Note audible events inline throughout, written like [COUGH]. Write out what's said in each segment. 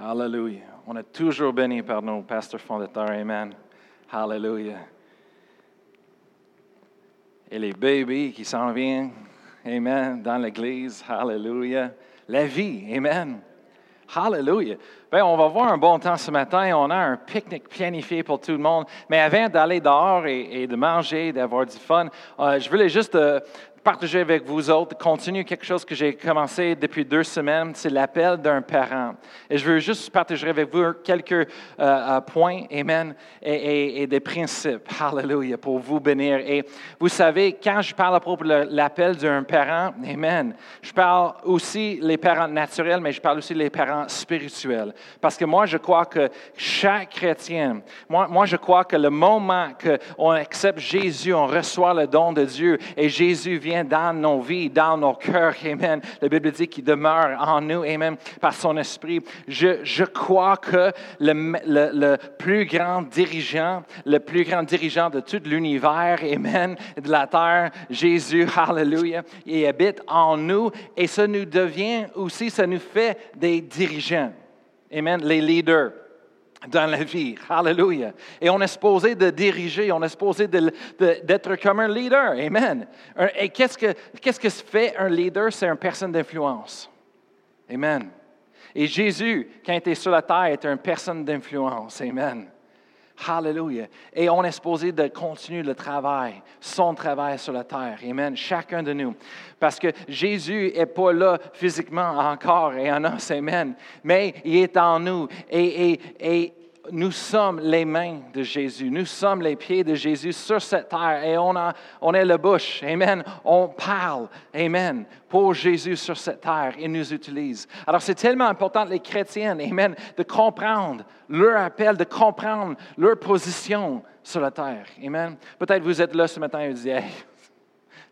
Hallelujah. On est toujours béni par nos pasteurs fondateurs. Amen. Hallelujah. Et les bébés qui s'en viennent. Amen. Dans l'église. Hallelujah. La vie. Amen. Hallelujah. Bien, on va voir un bon temps ce matin. On a un pique-nique planifié pour tout le monde. Mais avant d'aller dehors et, de manger, d'avoir du fun, euh, je voulais juste euh, partager avec vous autres, continuer quelque chose que j'ai commencé depuis deux semaines, c'est l'appel d'un parent. Et je veux juste partager avec vous quelques euh, euh, points, amen, et, des principes, hallelujah, pour vous bénir. Et vous savez, quand je parle à propos de l'appel d'un parent, amen, je parle aussi les parents naturels, mais je parle aussi les parents spirituels. Parce que moi, je crois que chaque chrétien, moi, moi je crois que le moment qu'on accepte Jésus, on reçoit le don de Dieu et Jésus vient dans nos vies, dans nos cœurs. Amen. La Bible dit qu'il demeure en nous. Amen. Par son esprit. Je, je crois que le, le, plus grand dirigeant, le plus grand dirigeant de tout l'univers, Amen, de la terre, Jésus, Hallelujah, il habite en nous et ça nous devient aussi, ça nous fait des dirigeants. Amen. Les leaders dans la vie. Hallelujah. Et on est supposé de diriger, on est supposé d'être comme un leader. Amen. Et qu'est-ce que, qu'est-ce que fait un leader? C'est une personne d'influence. Amen. Et Jésus, quand il était sur la terre, était une personne d'influence. Amen. Hallelujah. Et on est supposé de continuer le travail, son travail sur la terre. Amen. Chacun de nous. Parce que Jésus n'est pas là physiquement encore et en os. Amen. Mais il est en nous. Et, et, et nous sommes les mains de Jésus, nous sommes les pieds de Jésus sur cette terre et on, a, on est la bouche. Amen. On parle, Amen, pour Jésus sur cette terre. Il nous utilise. Alors c'est tellement important, les chrétiens, Amen, de comprendre leur appel, de comprendre leur position sur la terre. Amen. Peut-être vous êtes là ce matin et vous dites,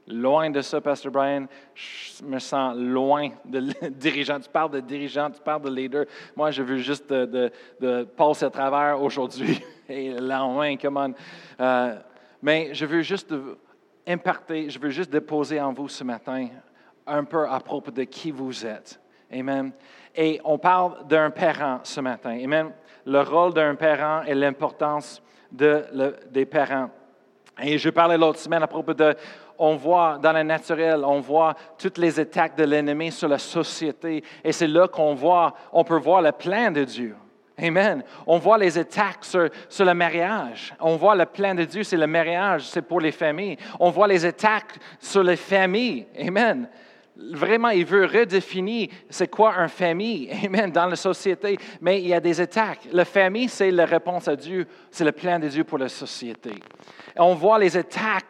Loin de ça, Pasteur Brian, je me sens loin de [LAUGHS] dirigeant. Tu parles de dirigeant, tu parles de leader. Moi, je veux juste de, passer à travers aujourd'hui et le lendemain, come euh, mais je veux juste imparter, je veux juste déposer en vous ce matin un peu à propos de qui vous êtes. Amen. Et on parle d'un parent ce matin. Amen. Le rôle d'un parent et l'importance de des parents. Et je parlais l'autre semaine à propos de on voit dans le naturel, on voit toutes les attaques de l'ennemi sur la société. Et c'est là qu'on voit, on peut voir le plan de Dieu. Amen. On voit les attaques sur, le mariage. On voit le plan de Dieu, c'est le mariage, c'est pour les familles. On voit les attaques sur les familles. Amen. Vraiment, il veut redéfinir c'est quoi un famille, [LAUGHS] amen, dans la société. Mais il y a des attaques. La famille, c'est la réponse à Dieu, c'est le plan de Dieu pour la société. on voit les attaques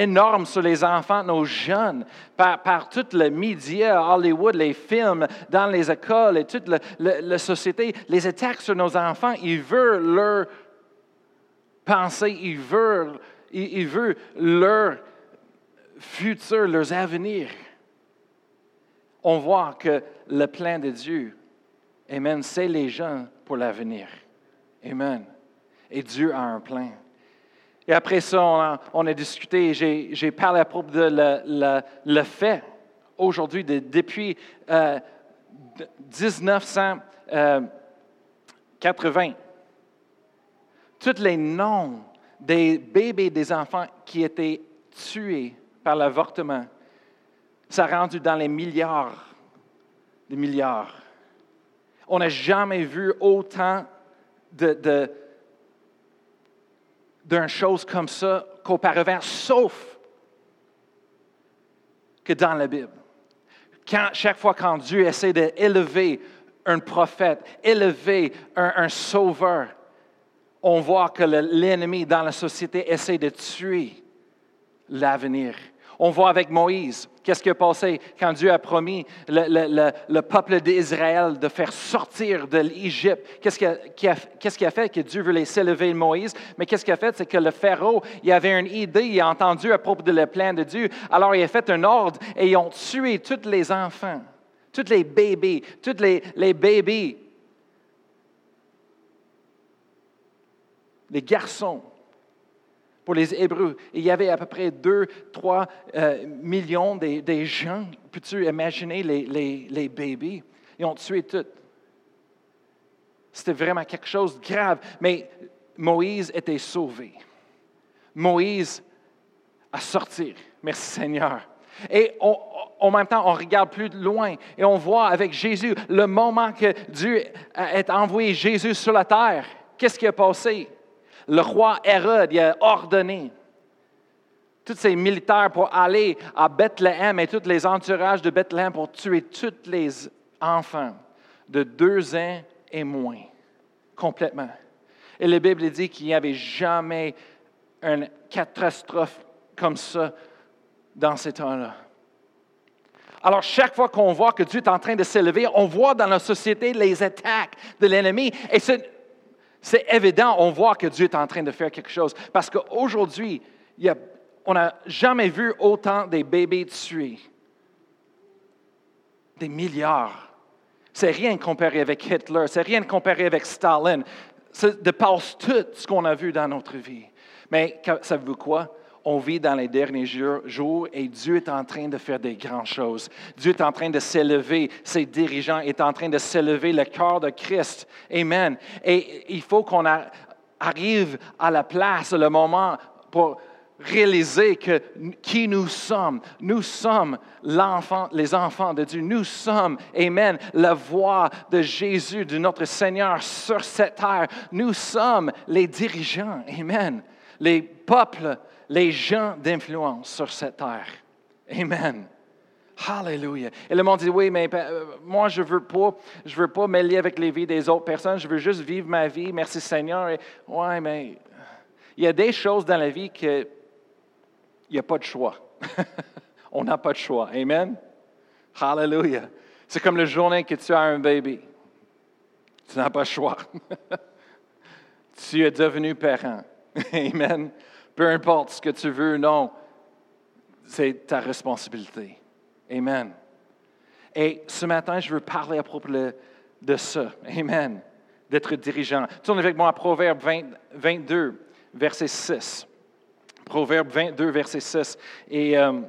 énorme sur les enfants, nos jeunes, par, par tout le média, Hollywood, les films, dans les écoles et toute la, société. Les attaques sur nos enfants, ils veulent leur pensée, ils veulent, ils, veulent leur futur, leurs avenirs. On voit que le plan de Dieu, Amen, c'est les gens pour l'avenir. Amen. Et Dieu a un plan. Et après ça, on a, discuté, j'ai parlé à propos de le, fait aujourd'hui, depuis 1980, euh, tous les noms des bébés des enfants qui étaient tués par l'avortement, ça a rendu dans les milliards, des milliards. On n'a jamais vu autant de d'une chose comme ça qu'auparavant, sauf que dans la Bible. chaque fois quand Dieu essaie d'élever un prophète, élever un sauveur, on voit que l'ennemi dans la société essaie de tuer l'avenir. On voit avec Moïse, qu'est-ce qui a passé? Quand Dieu a promis le, peuple d'Israël de faire sortir de l'Égypte. Qu'est-ce qui a, a, fait que Dieu voulait s'élever Moïse? Mais qu'est-ce qu'il a fait? C'est que le Pharaon, il avait une idée, il a entendu à propos de le plan de Dieu. Alors il a fait un ordre et ils ont tué tous les enfants, tous les bébés, tous les, les bébés, les garçons pour les Hébreux. il y avait à peu près 2, 3 euh, millions des, gens. Peux-tu imaginer les, les, les bébés? Ils ont tué tout. C'était vraiment quelque chose de grave. Mais Moïse était sauvé. Moïse a sorti. Merci Seigneur. Et en même temps, on regarde plus loin et on voit avec Jésus le moment que Dieu a envoyé Jésus sur la terre. Qu'est-ce qui a passé? Le roi Hérode a ordonné tous ces militaires pour aller à Bethléem et tous les entourages de Bethléem pour tuer tous les enfants de deux ans et moins, complètement. Et la Bible dit qu'il n'y avait jamais une catastrophe comme ça dans ces temps-là. Alors, chaque fois qu'on voit que Dieu est en train de s'élever, on voit dans la société les attaques de l'ennemi. Et c'est évident, on voit que Dieu est en train de faire quelque chose. Parce qu'aujourd'hui, on n'a jamais vu autant de bébés tués. Des milliards. C'est rien comparé avec Hitler, c'est rien comparé avec Stalin. Ça dépasse tout ce qu'on a vu dans notre vie. Mais savez-vous quoi? On vit dans les derniers jours et Dieu est en train de faire des grandes choses. Dieu est en train de s'élever, ses dirigeants est en train de s'élever, le cœur de Christ. Amen. Et il faut qu'on arrive à la place, le moment pour réaliser que qui nous sommes. Nous sommes les enfants de Dieu. Nous sommes, Amen, la voix de Jésus, de notre Seigneur sur cette terre. Nous sommes les dirigeants, Amen. Les peuples les gens d'influence sur cette terre. Amen. Hallelujah. Et le monde dit, oui, mais euh, moi, je ne veux pas, je veux pas mêler avec les vies des autres personnes, je veux juste vivre ma vie, merci Seigneur. Oui, mais il y a des choses dans la vie qu'il n'y a pas de choix. [LAUGHS] On n'a pas de choix. Amen. Hallelujah. C'est comme le journée que tu as un bébé. Tu n'as pas de choix. [LAUGHS] tu es devenu parent. [LAUGHS] Amen. Peu importe ce que tu veux, non, c'est ta responsabilité. Amen. Et ce matin, je veux parler à propos de, ça. Amen. D'être dirigeant. Tourne avec moi à Proverbe 22, verset 6. Proverbe 22, verset 6. Et euh,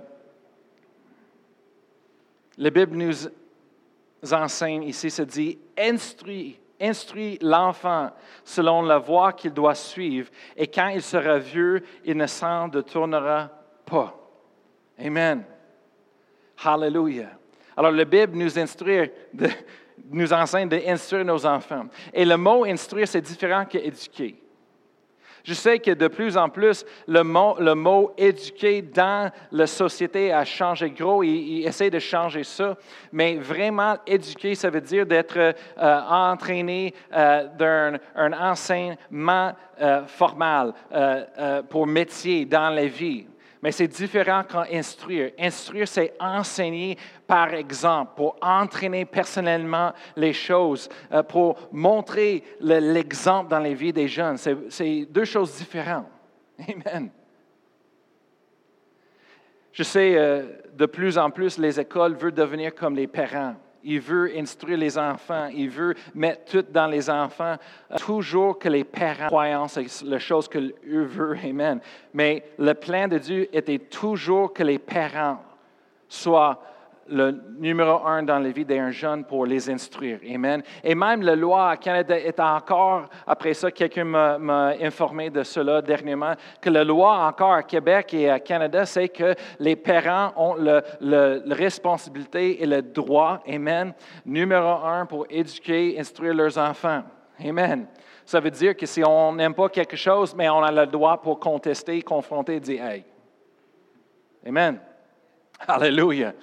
la Bible nous enseigne ici, se dit, instruis instruit l'enfant selon la voie qu'il doit suivre, et quand il sera vieux, il ne s'en détournera pas. Amen. Hallelujah. Alors, la Bible nous instruit, nous enseigne d'instruire nos enfants. Et le mot instruire, c'est différent qu'éduquer. Je sais que de plus en plus, le mot, éduquer dans la société a changé gros. Il, essaie de changer ça. Mais vraiment, éduquer, ça veut dire d'être euh, entraîné euh, d'un un enseignement euh, formal pour métier dans la vie. Mais c'est différent qu'instruire. Instruire, c'est enseigner par exemple, pour entraîner personnellement les choses, euh, pour montrer l'exemple dans les vies des jeunes. C'est deux choses différentes. [LAUGHS] Amen. Je sais, euh, de plus en plus, les écoles veulent devenir comme les parents. Il veut instruire les enfants, il veut mettre tout dans les enfants, toujours que les parents croient, c'est la chose que eux veulent, amen. Mais le plan de Dieu était toujours que les parents soient le numéro un dans la vie d'un jeune pour les instruire. Amen. Et même la loi à Canada est encore, après ça, quelqu'un m'a informé de cela dernièrement, que la loi encore à Québec et à Canada, c'est que les parents ont la responsabilité et le droit, Amen, numéro un pour éduquer, instruire leurs enfants. Amen. Ça veut dire que si on n'aime pas quelque chose, mais on a le droit pour contester, confronter, dire Hey. Amen. Alléluia.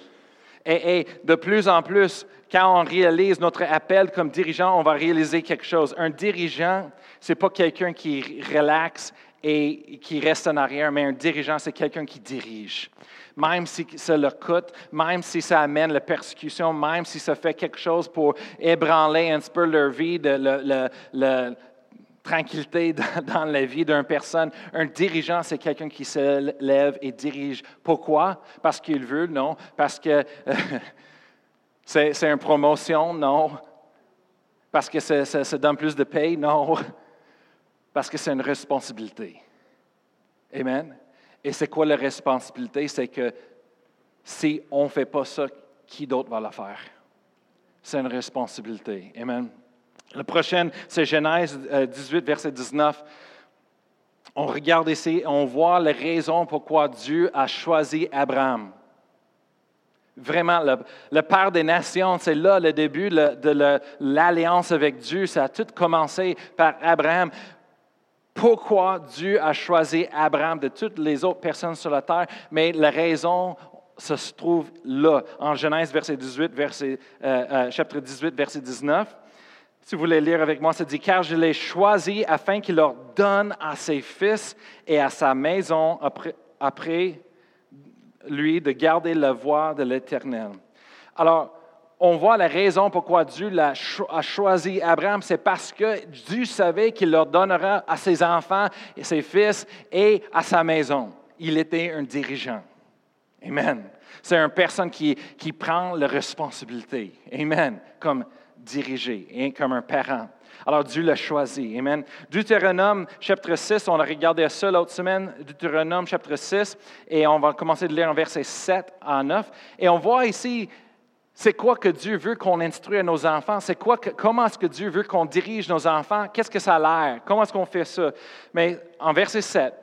Et, de plus en plus, quand on réalise notre appel comme dirigeant, on va réaliser quelque chose. Un dirigeant, ce n'est pas quelqu'un qui relaxe et qui reste en arrière, mais un dirigeant, c'est quelqu'un qui dirige. Même si ça le coûte, même si ça amène la persécution, même si ça fait quelque chose pour ébranler un peu leur vie, le, tranquillité [LAUGHS] dans, la vie d'une personne. Un dirigeant, c'est quelqu'un qui se lève et dirige. Pourquoi? Parce qu'il veut? Non. Parce que [LAUGHS] c'est une promotion? Non. Parce que ça, donne plus de paye? Non. [LAUGHS] Parce que c'est une responsabilité. Amen. Et c'est quoi la responsabilité? C'est que si on ne fait pas ça, qui d'autre va la faire? C'est une responsabilité. Amen. La prochaine, c'est Genèse 18, verset 19. On regarde ici, on voit les raisons pourquoi Dieu a choisi Abraham. Vraiment, le, Père des Nations, c'est là le début de l'alliance avec Dieu. Ça a tout commencé par Abraham. Pourquoi Dieu a choisi Abraham de toutes les autres personnes sur la terre? Mais la raison se trouve là, en Genèse, verset 18, verset, euh, euh, chapitre 18, verset 19. Si vous voulez lire avec moi, ça dit, car je l'ai choisi afin qu'il leur donne à ses fils et à sa maison après, lui de garder la voie de l'Éternel. Alors, on voit la raison pourquoi Dieu a choisi Abraham, c'est parce que Dieu savait qu'il leur donnera à ses enfants et ses fils et à sa maison. Il était un dirigeant. Amen. C'est une personne qui, qui prend la responsabilité. Amen. Comme diriger, comme un parent. Alors Dieu l'a choisi. Amen. Deutéronome chapitre 6, on a regardé ça l'autre semaine, Deutéronome chapitre 6, et on va commencer de lire en verset 7 à 9. Et on voit ici, c'est quoi que Dieu veut qu'on instruise nos enfants? C'est quoi comment est-ce que Dieu veut qu'on dirige nos enfants? Qu'est-ce que ça a l'air? Comment est-ce qu'on fait ça? Mais en verset 7,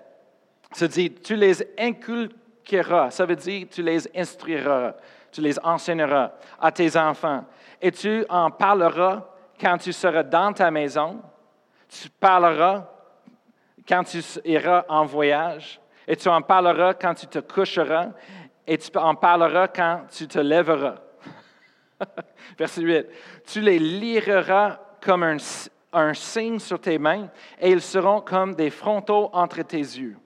ça dit, tu les inculqueras, ça veut dire tu les instruiras, tu les enseigneras à tes enfants et tu en parleras quand tu seras dans ta maison, tu parleras quand tu iras en voyage, et tu en parleras quand tu te coucheras, et tu en parleras quand tu te lèveras. [LAUGHS] Verset 8. Tu les liras comme un, un, signe sur tes mains, et ils seront comme des frontaux entre tes yeux.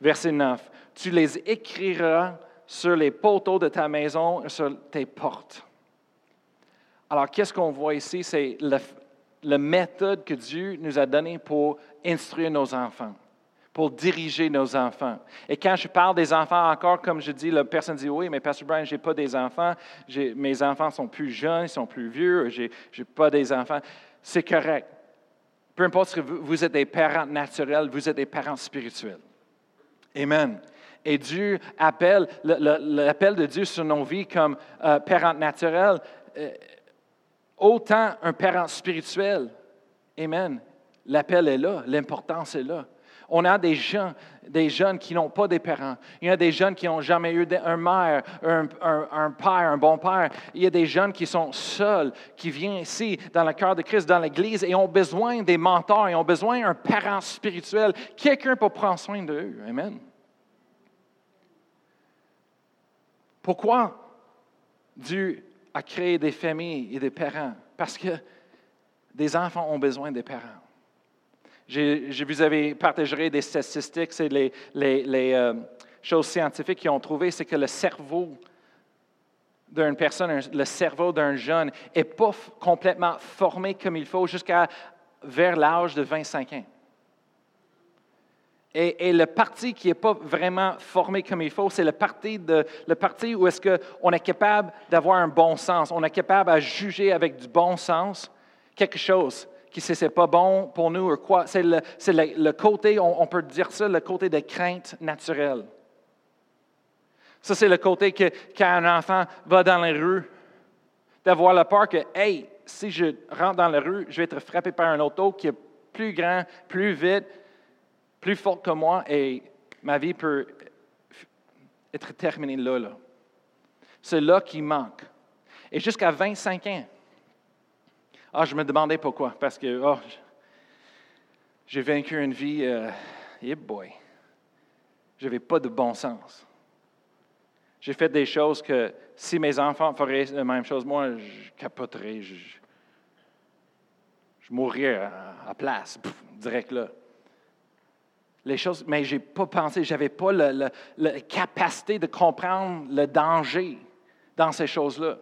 Verset 9. Tu les écriras sur les poteaux de ta maison et sur tes portes. Alors, qu'est-ce qu'on voit ici? C'est la, méthode que Dieu nous a donnée pour instruire nos enfants, pour diriger nos enfants. Et quand je parle des enfants, encore, comme je dis, la personne dit Oui, mais Pasteur Brian, je n'ai pas des enfants, mes enfants sont plus jeunes, ils sont plus vieux, je n'ai pas des enfants. C'est correct. Peu importe si vous, êtes des parents naturels, vous êtes des parents spirituels. Amen. Et Dieu appelle, l'appel de Dieu sur nos vies comme euh, parents naturels, euh, autant un parent spirituel. Amen. L'appel est là, l'importance est là. On a des gens, des jeunes qui n'ont pas des parents. Il y a des jeunes qui n'ont jamais eu un mère, un, père, un bon père. Il y a des jeunes qui sont seuls, qui viennent ici dans le cœur de Christ, dans l'Église, et ont besoin des mentors, et ont besoin d'un parent spirituel, quelqu'un pour prendre soin d'eux. Amen. Pourquoi? Dieu à créer des familles et des parents parce que des enfants ont besoin des parents. Je, vous avais partagé des statistiques, c'est les, euh, choses scientifiques qui ont trouvé, c'est que le cerveau d'une personne, le cerveau d'un jeune n'est pas complètement formé comme il faut jusqu'à vers l'âge de 25 ans. Et, le parti qui n'est pas vraiment formé comme il faut, c'est le parti, le parti où est-ce qu'on est capable d'avoir un bon sens, on est capable à juger avec du bon sens quelque chose qui si c'est pas bon pour nous ou quoi. C'est le, le, côté, on, peut dire ça, le côté de crainte naturelle. Ça, c'est le côté que quand un enfant va dans les rues, d'avoir la peur que, hey, si je rentre dans la rue, je vais être frappé par un auto qui est plus grand, plus vite, plus fort que moi et ma vie peut être terminée là. là. C'est là qui manque. Et jusqu'à 25 ans, ah, je me demandais pourquoi. Parce que oh, j'ai vaincu une vie, euh, yeah boy, je n'avais pas de bon sens. J'ai fait des choses que si mes enfants feraient la même chose, moi, je capoterais, je, je mourrais à place, direct là les choses, mais je n'ai pas pensé, je n'avais pas la capacité de comprendre le danger dans ces choses-là.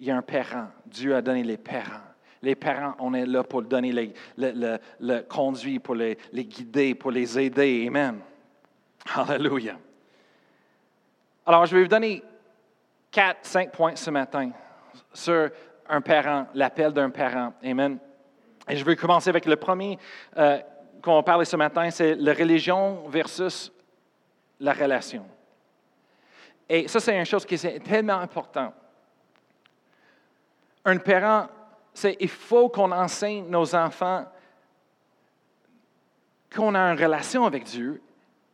Il y a un parent. Dieu a donné les parents. Les parents, on est là pour donner les, le, conduit, pour les, les, guider, pour les aider. Amen. Alléluia. Alors, je vais vous donner quatre, cinq points ce matin sur un parent, l'appel d'un parent. Amen. Et je vais commencer avec le premier. Euh, qu'on parler ce matin, c'est la religion versus la relation. Et ça, c'est une chose qui est tellement importante. Un parent c'est il faut qu'on enseigne nos enfants qu'on a une relation avec Dieu.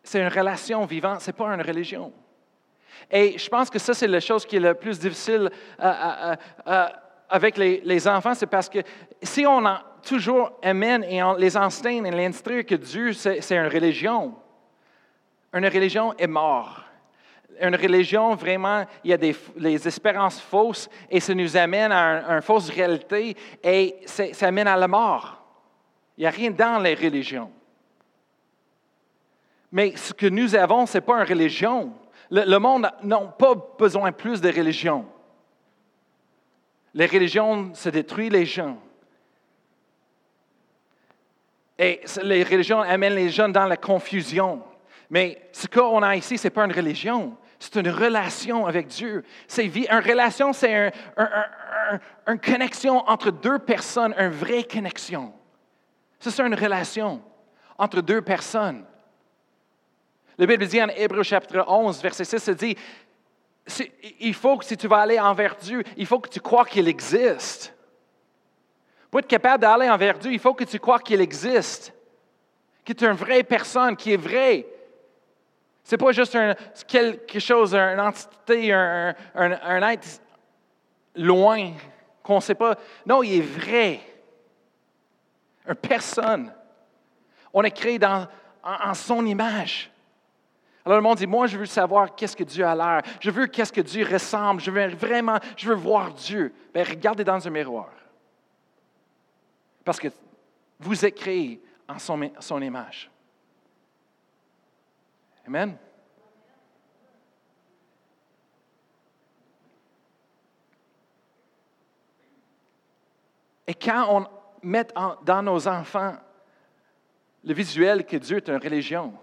C'est une relation vivante, ce n'est pas une religion. Et je pense que ça, c'est la chose qui est la plus difficile euh, avec les, enfants, c'est parce que si on a toujours amène et on les enseigne et l'instruit que Dieu, c'est une religion, une religion est morte. Une religion, vraiment, il y a des les espérances fausses et ça nous amène à une fausse réalité et ça amène à la mort. Il n'y a rien dans les religions. Mais ce que nous avons, ce n'est pas une religion. Le, monde n'a pas besoin plus de religion. Les religions, se détruisent les gens. Et les religions amènent les gens dans la confusion. Mais ce qu'on a ici, ce n'est pas une religion, c'est une relation avec Dieu. C'est une relation, c'est une connexion entre deux personnes, une vraie connexion. C'est une relation entre deux personnes. La Bible dit en Hébreu chapitre 11, verset 6, ça dit, il faut que si tu vas aller envers Dieu, il faut que tu crois qu'il existe. Pour être capable d'aller envers Dieu, il faut que tu crois qu'il existe, qu'il est une vraie personne, qui est vrai. Ce n'est pas juste quelque chose, une entité, un, un être loin qu'on ne sait pas. Non, il est vrai. Une personne. On est créé dans, en son image. Alors le monde dit, moi je veux savoir qu'est-ce que Dieu a l'air, je veux qu'est-ce que Dieu ressemble, je veux vraiment, je veux voir Dieu. Bien, regardez dans un miroir. Parce que vous êtes créé en son, son image. Amen. Et quand on met dans nos enfants le visuel que Dieu est une religion,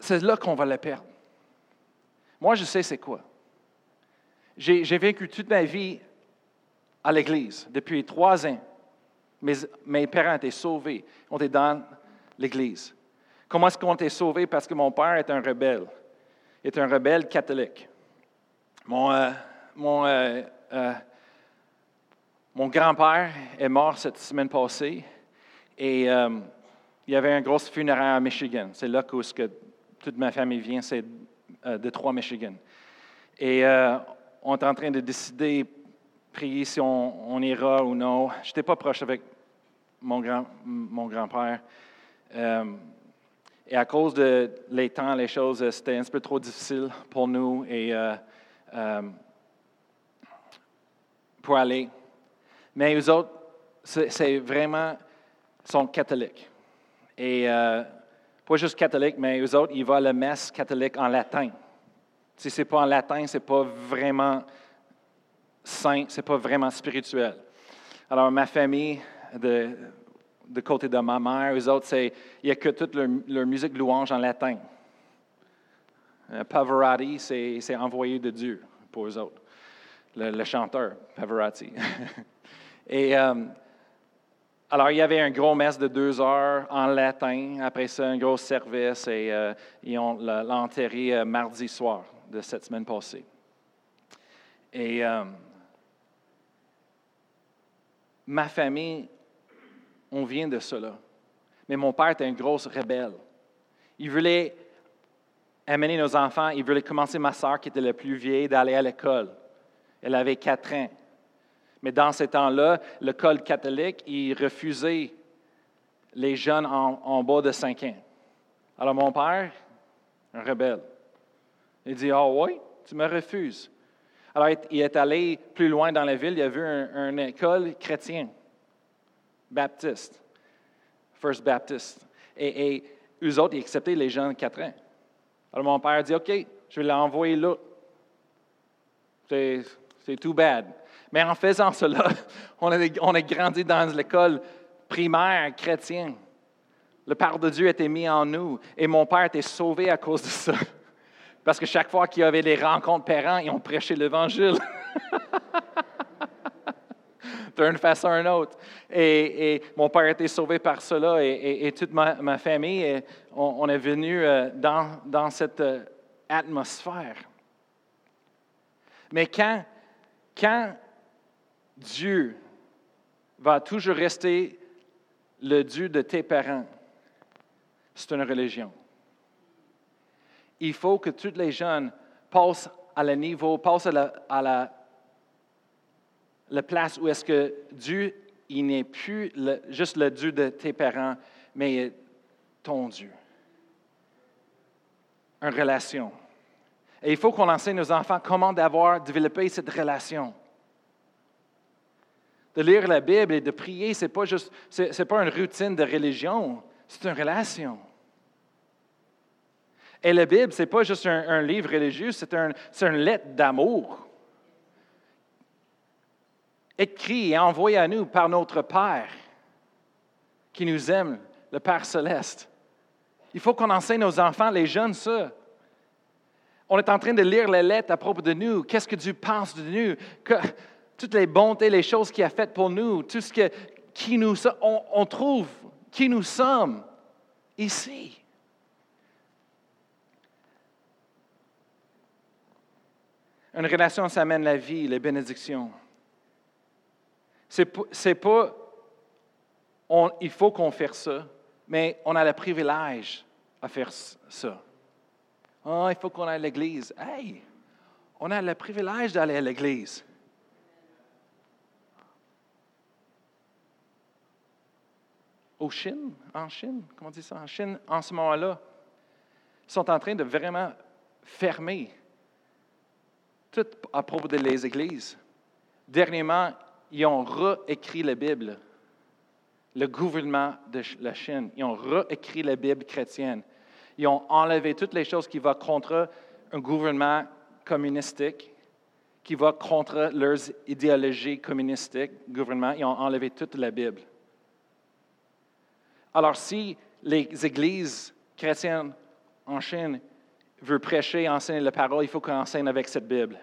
c'est là qu'on va la perdre. Moi, je sais c'est quoi. J'ai vécu toute ma vie à l'Église depuis trois ans. Mes, parents étaient sauvés. On était dans l'Église. Comment est-ce qu'on était sauvés? Parce que mon père est un rebelle. Il est un rebelle catholique. Mon, euh, mon, euh, euh, mon grand-père est mort cette semaine passée et il y avait un gros funéraire à Michigan. C'est là que toute ma famille vient, c'est euh, de Trois, Michigan. Et euh, on est en train de décider, prier si on, ira ou non. Je n'étais pas proche avec mon, grand, mon grand-père. Euh, et à cause de les temps, les choses, c'était un peu trop difficile pour nous et pour aller. Mais eux autres, c'est vraiment, sont catholiques. Et pas juste catholiques, mais eux autres, ils vont à la messe catholique en latin. Si ce n'est pas en latin, ce n'est pas vraiment saint, ce n'est pas vraiment spirituel. Alors, ma famille, de, de côté de ma mère, eux autres, il n'y a que toute leur, musique louange en latin. Euh, Pavarotti, c'est envoyé de Dieu pour eux autres. Le, chanteur, Pavarotti. [LAUGHS] Et euh, alors, il y avait un gros messe de deux heures en latin. Après ça, un gros service et euh, ils ont l'enterré euh, mardi soir de cette semaine passée. Et euh, ma famille, on vient de cela. Mais mon père était un gros rebelle. Il voulait amener nos enfants, il voulait commencer ma soeur, qui était la plus vieille, d'aller à l'école. Elle avait quatre ans. Mais dans ces temps-là, le code catholique, il refusait les jeunes en, bas de 5 ans. Alors mon père, un rebelle, il dit, ah oh, oui, tu me refuses. Alors il est allé plus loin dans la ville, il a vu une école chrétienne, baptiste, First Baptist. Et, eux autres, ils acceptaient les jeunes de 4 ans. Alors mon père dit, OK, je vais l'envoyer là. C'est too bad. Mais en faisant cela, [LAUGHS] on a, grandi dans l'école primaire chrétienne. Le Père de Dieu était mis en nous et mon père était sauvé à cause de ça. [LAUGHS] Parce que chaque fois qu'il y avait des rencontres parents, ils ont prêché l'Évangile. [LAUGHS] D'une façon ou une autre. Et, mon père était sauvé par cela et, toute ma, famille, on, est venu euh, dans, dans cette euh, atmosphère. Mais quand, quand Dieu va toujours rester le Dieu de tes parents. C'est une religion. Il faut que tous les jeunes passent à le niveau, passent à la, place où est-ce que Dieu, il n'est plus juste le Dieu de tes parents, mais ton Dieu. Une relation. Et il faut qu'on enseigne nos enfants comment d'avoir développé cette relation. De lire la Bible et de prier, ce n'est pas pas une routine de religion, c'est une relation. Et la Bible, ce n'est pas juste un, livre religieux, c'est, un, une lettre d'amour. Écrit et envoyée à nous par notre Père qui nous aime, le Père céleste. Il faut qu'on enseigne aux enfants, les jeunes, ça. On est en train de lire les lettres à propos de nous. Qu'est-ce que Dieu pense de nous? Toutes les bontés, les choses qu'il a faites pour nous, tout ce que, qui nous on, on trouve, qui nous sommes ici. Une relation, ça amène la vie, les bénédictions. C'est pas, on- il faut qu'on fasse ça, mais on a le privilège à faire ça. Ah, il faut qu'on aille à l'église. Hey, on a le privilège d'aller à l'église. Au Chine, en Chine, comment on dit ça? En Chine, en ce moment-là, sont en train de vraiment fermer tout à propos de les églises. Dernièrement, ils ont réécrit la Bible. Le gouvernement de la Chine, ils ont réécrit la Bible chrétienne. Ils ont enlevé toutes les choses qui vont contre un gouvernement communistique, qui va contre leurs idéologies communistiques, gouvernement. Ils ont enlevé toute la Bible. Alors, si les églises chrétiennes en Chine veulent prêcher, enseigner la parole, il faut qu'on enseigne avec cette Bible.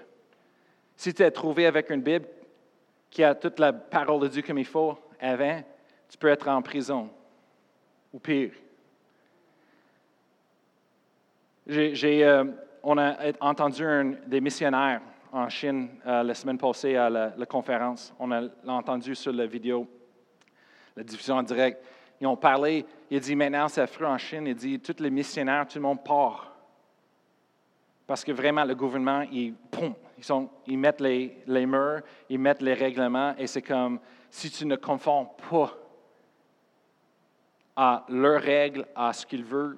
Si tu es trouvé avec une Bible qui a toute la parole de Dieu comme il faut avant, tu peux être en prison ou pire. Euh, on a entendu des missionnaires en Chine euh, la semaine passée à la, conférence. On a entendu sur la vidéo, la diffusion en direct. Ils ont parlé, il dit maintenant c'est affreux en Chine, il dit tous les missionnaires, tout le monde part. Parce que vraiment, le gouvernement, ils, ils, mettent les, murs, ils mettent les règlements, et c'est comme si tu ne conformes pas à leurs règles, à ce qu'ils veulent,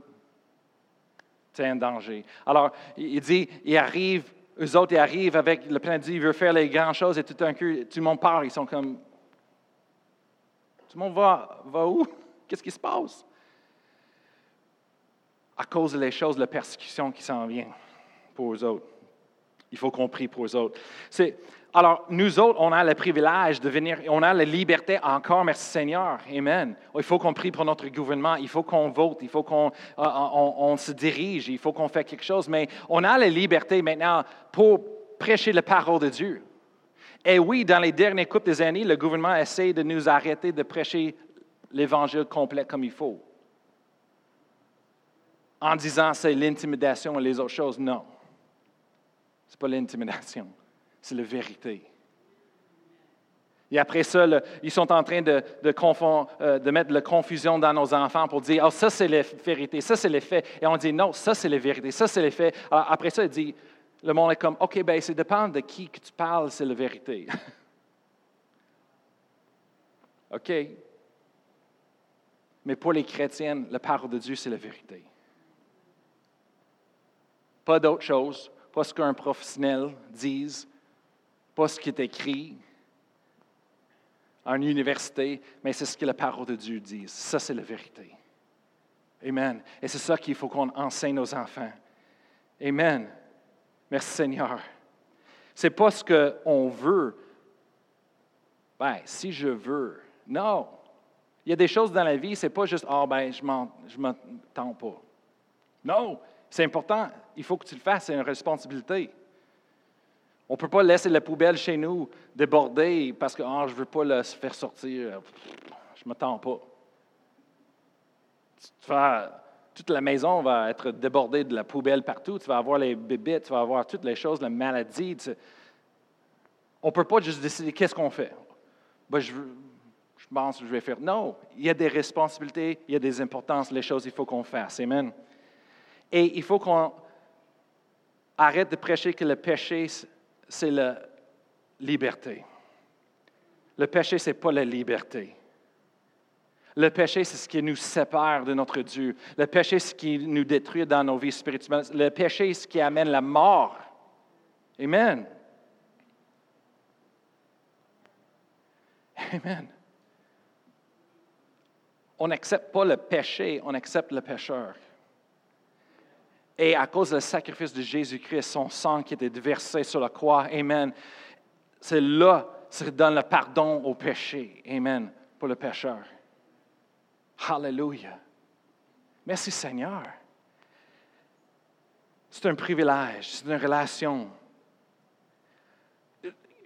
tu es en danger. Alors, il dit, ils arrivent, eux autres, ils arrivent avec le plan de Dieu, ils veulent faire les grandes choses, et tout d'un coup, tout le monde part, ils sont comme, tout le monde va où? Qu'est-ce qui se passe? À cause des choses, de la persécution qui s'en vient pour eux autres. Il faut qu'on prie pour eux autres. C'est- alors, nous autres, on a le privilège de venir, on a la liberté encore, merci Seigneur. Amen. Il faut qu'on prie pour notre gouvernement, il faut qu'on vote, il faut qu'on euh, se dirige, il faut qu'on fasse quelque chose, mais on a la liberté maintenant pour prêcher la parole de Dieu. Et oui, dans les dernières coupes des années, le gouvernement essaie de nous arrêter de prêcher l'Évangile complet comme il faut. En disant c'est l'intimidation et les autres choses. Non. Ce n'est pas l'intimidation, c'est la vérité. Et après ça, ils sont en train euh, de mettre la confusion dans nos enfants pour dire, oh, ça c'est la vérité, ça c'est les faits. Et on dit, non, ça c'est la vérité, ça c'est les faits. Alors, après ça, il dit, le monde est comme, OK, ben, ça dépend de qui que tu parles, c'est la vérité. [LAUGHS] OK. Mais pour les chrétiennes, la parole de Dieu, c'est la vérité. Pas d'autre chose, pas ce qu'un professionnel dise, pas ce qui est écrit en université, mais c'est ce que la parole de Dieu dit. Ça, c'est la vérité. Amen. Et c'est ça qu'il faut qu'on enseigne aux enfants. Amen. Merci Seigneur. C'est pas ce qu'on veut. Ben, si je veux. Non. Il y a des choses dans la vie, c'est pas juste, ah ben, je m'en, je m'entends pas. Non. C'est important. Il faut que tu le fasses. C'est une responsabilité. On ne peut pas laisser la poubelle chez nous déborder parce que ah, je ne veux pas la faire sortir. Je ne m'attends pas. Tu toute la maison va être débordée de la poubelle partout. Tu vas avoir les bébés, tu vas avoir toutes les choses, la maladie. On ne peut pas juste décider qu'est-ce qu'on fait. ben, pense que je vais faire. Non, il y a des responsabilités, il y a des importances, les choses qu'il faut qu'on fasse. Amen. Et il faut qu'on arrête de prêcher que le péché, c'est la liberté. Le péché, ce n'est pas la liberté. Le péché, c'est ce qui nous sépare de notre Dieu. Le péché, c'est ce qui nous détruit dans nos vies spirituelles. Le péché, c'est ce qui amène la mort. Amen. Amen. On n'accepte pas le péché, on accepte le pécheur. Et à cause du sacrifice de Jésus-Christ, son sang qui était versé sur la croix, Amen, c'est là, c'est donne le pardon au péché, Amen, pour le pécheur. Hallelujah. Merci Seigneur. C'est un privilège, c'est une relation.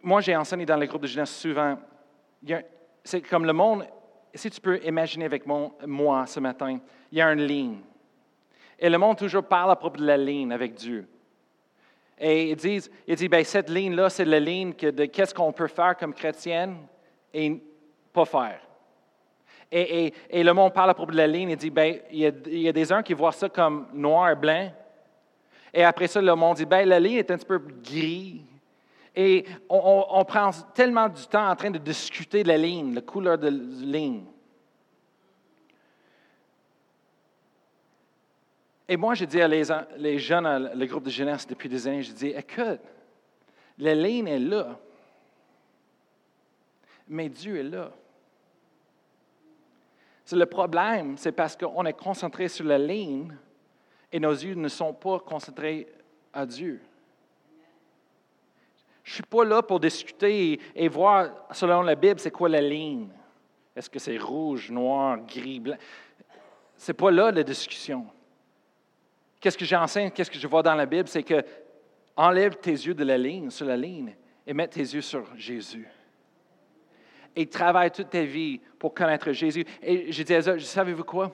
Moi, j'ai enseigné dans les groupes de jeunesse souvent. C'est comme le monde, si tu peux imaginer avec moi ce matin, il y a une ligne. Et le monde toujours parle à propos de la ligne avec Dieu. Et ils disent, ils disent ben, cette ligne-là, c'est la ligne de qu'est-ce qu'on peut faire comme chrétienne et pas faire. Et, le monde parle à propos de la ligne et dit, ben, il, y a, il y a des uns qui voient ça comme noir et blanc. Et après ça, le monde dit, ben, la ligne est un petit peu gris. Et on, prend tellement du temps en train de discuter de la ligne, la couleur de la ligne. Et moi, je dis à les, les jeunes, le groupe de jeunesse depuis des années, je dis, écoute, la ligne est là, mais Dieu est là. C'est le problème, c'est parce qu'on est concentré sur la ligne et nos yeux ne sont pas concentrés à Dieu. Je ne suis pas là pour discuter et, voir, selon la Bible, c'est quoi la ligne. Est-ce que c'est rouge, noir, gris, blanc? Ce n'est pas là la discussion. Qu'est-ce que j'enseigne, qu'est-ce que je vois dans la Bible, c'est que enlève tes yeux de la ligne, sur la ligne, et mets tes yeux sur Jésus et travaille toute ta vie pour connaître Jésus. Et je disais, savez-vous quoi?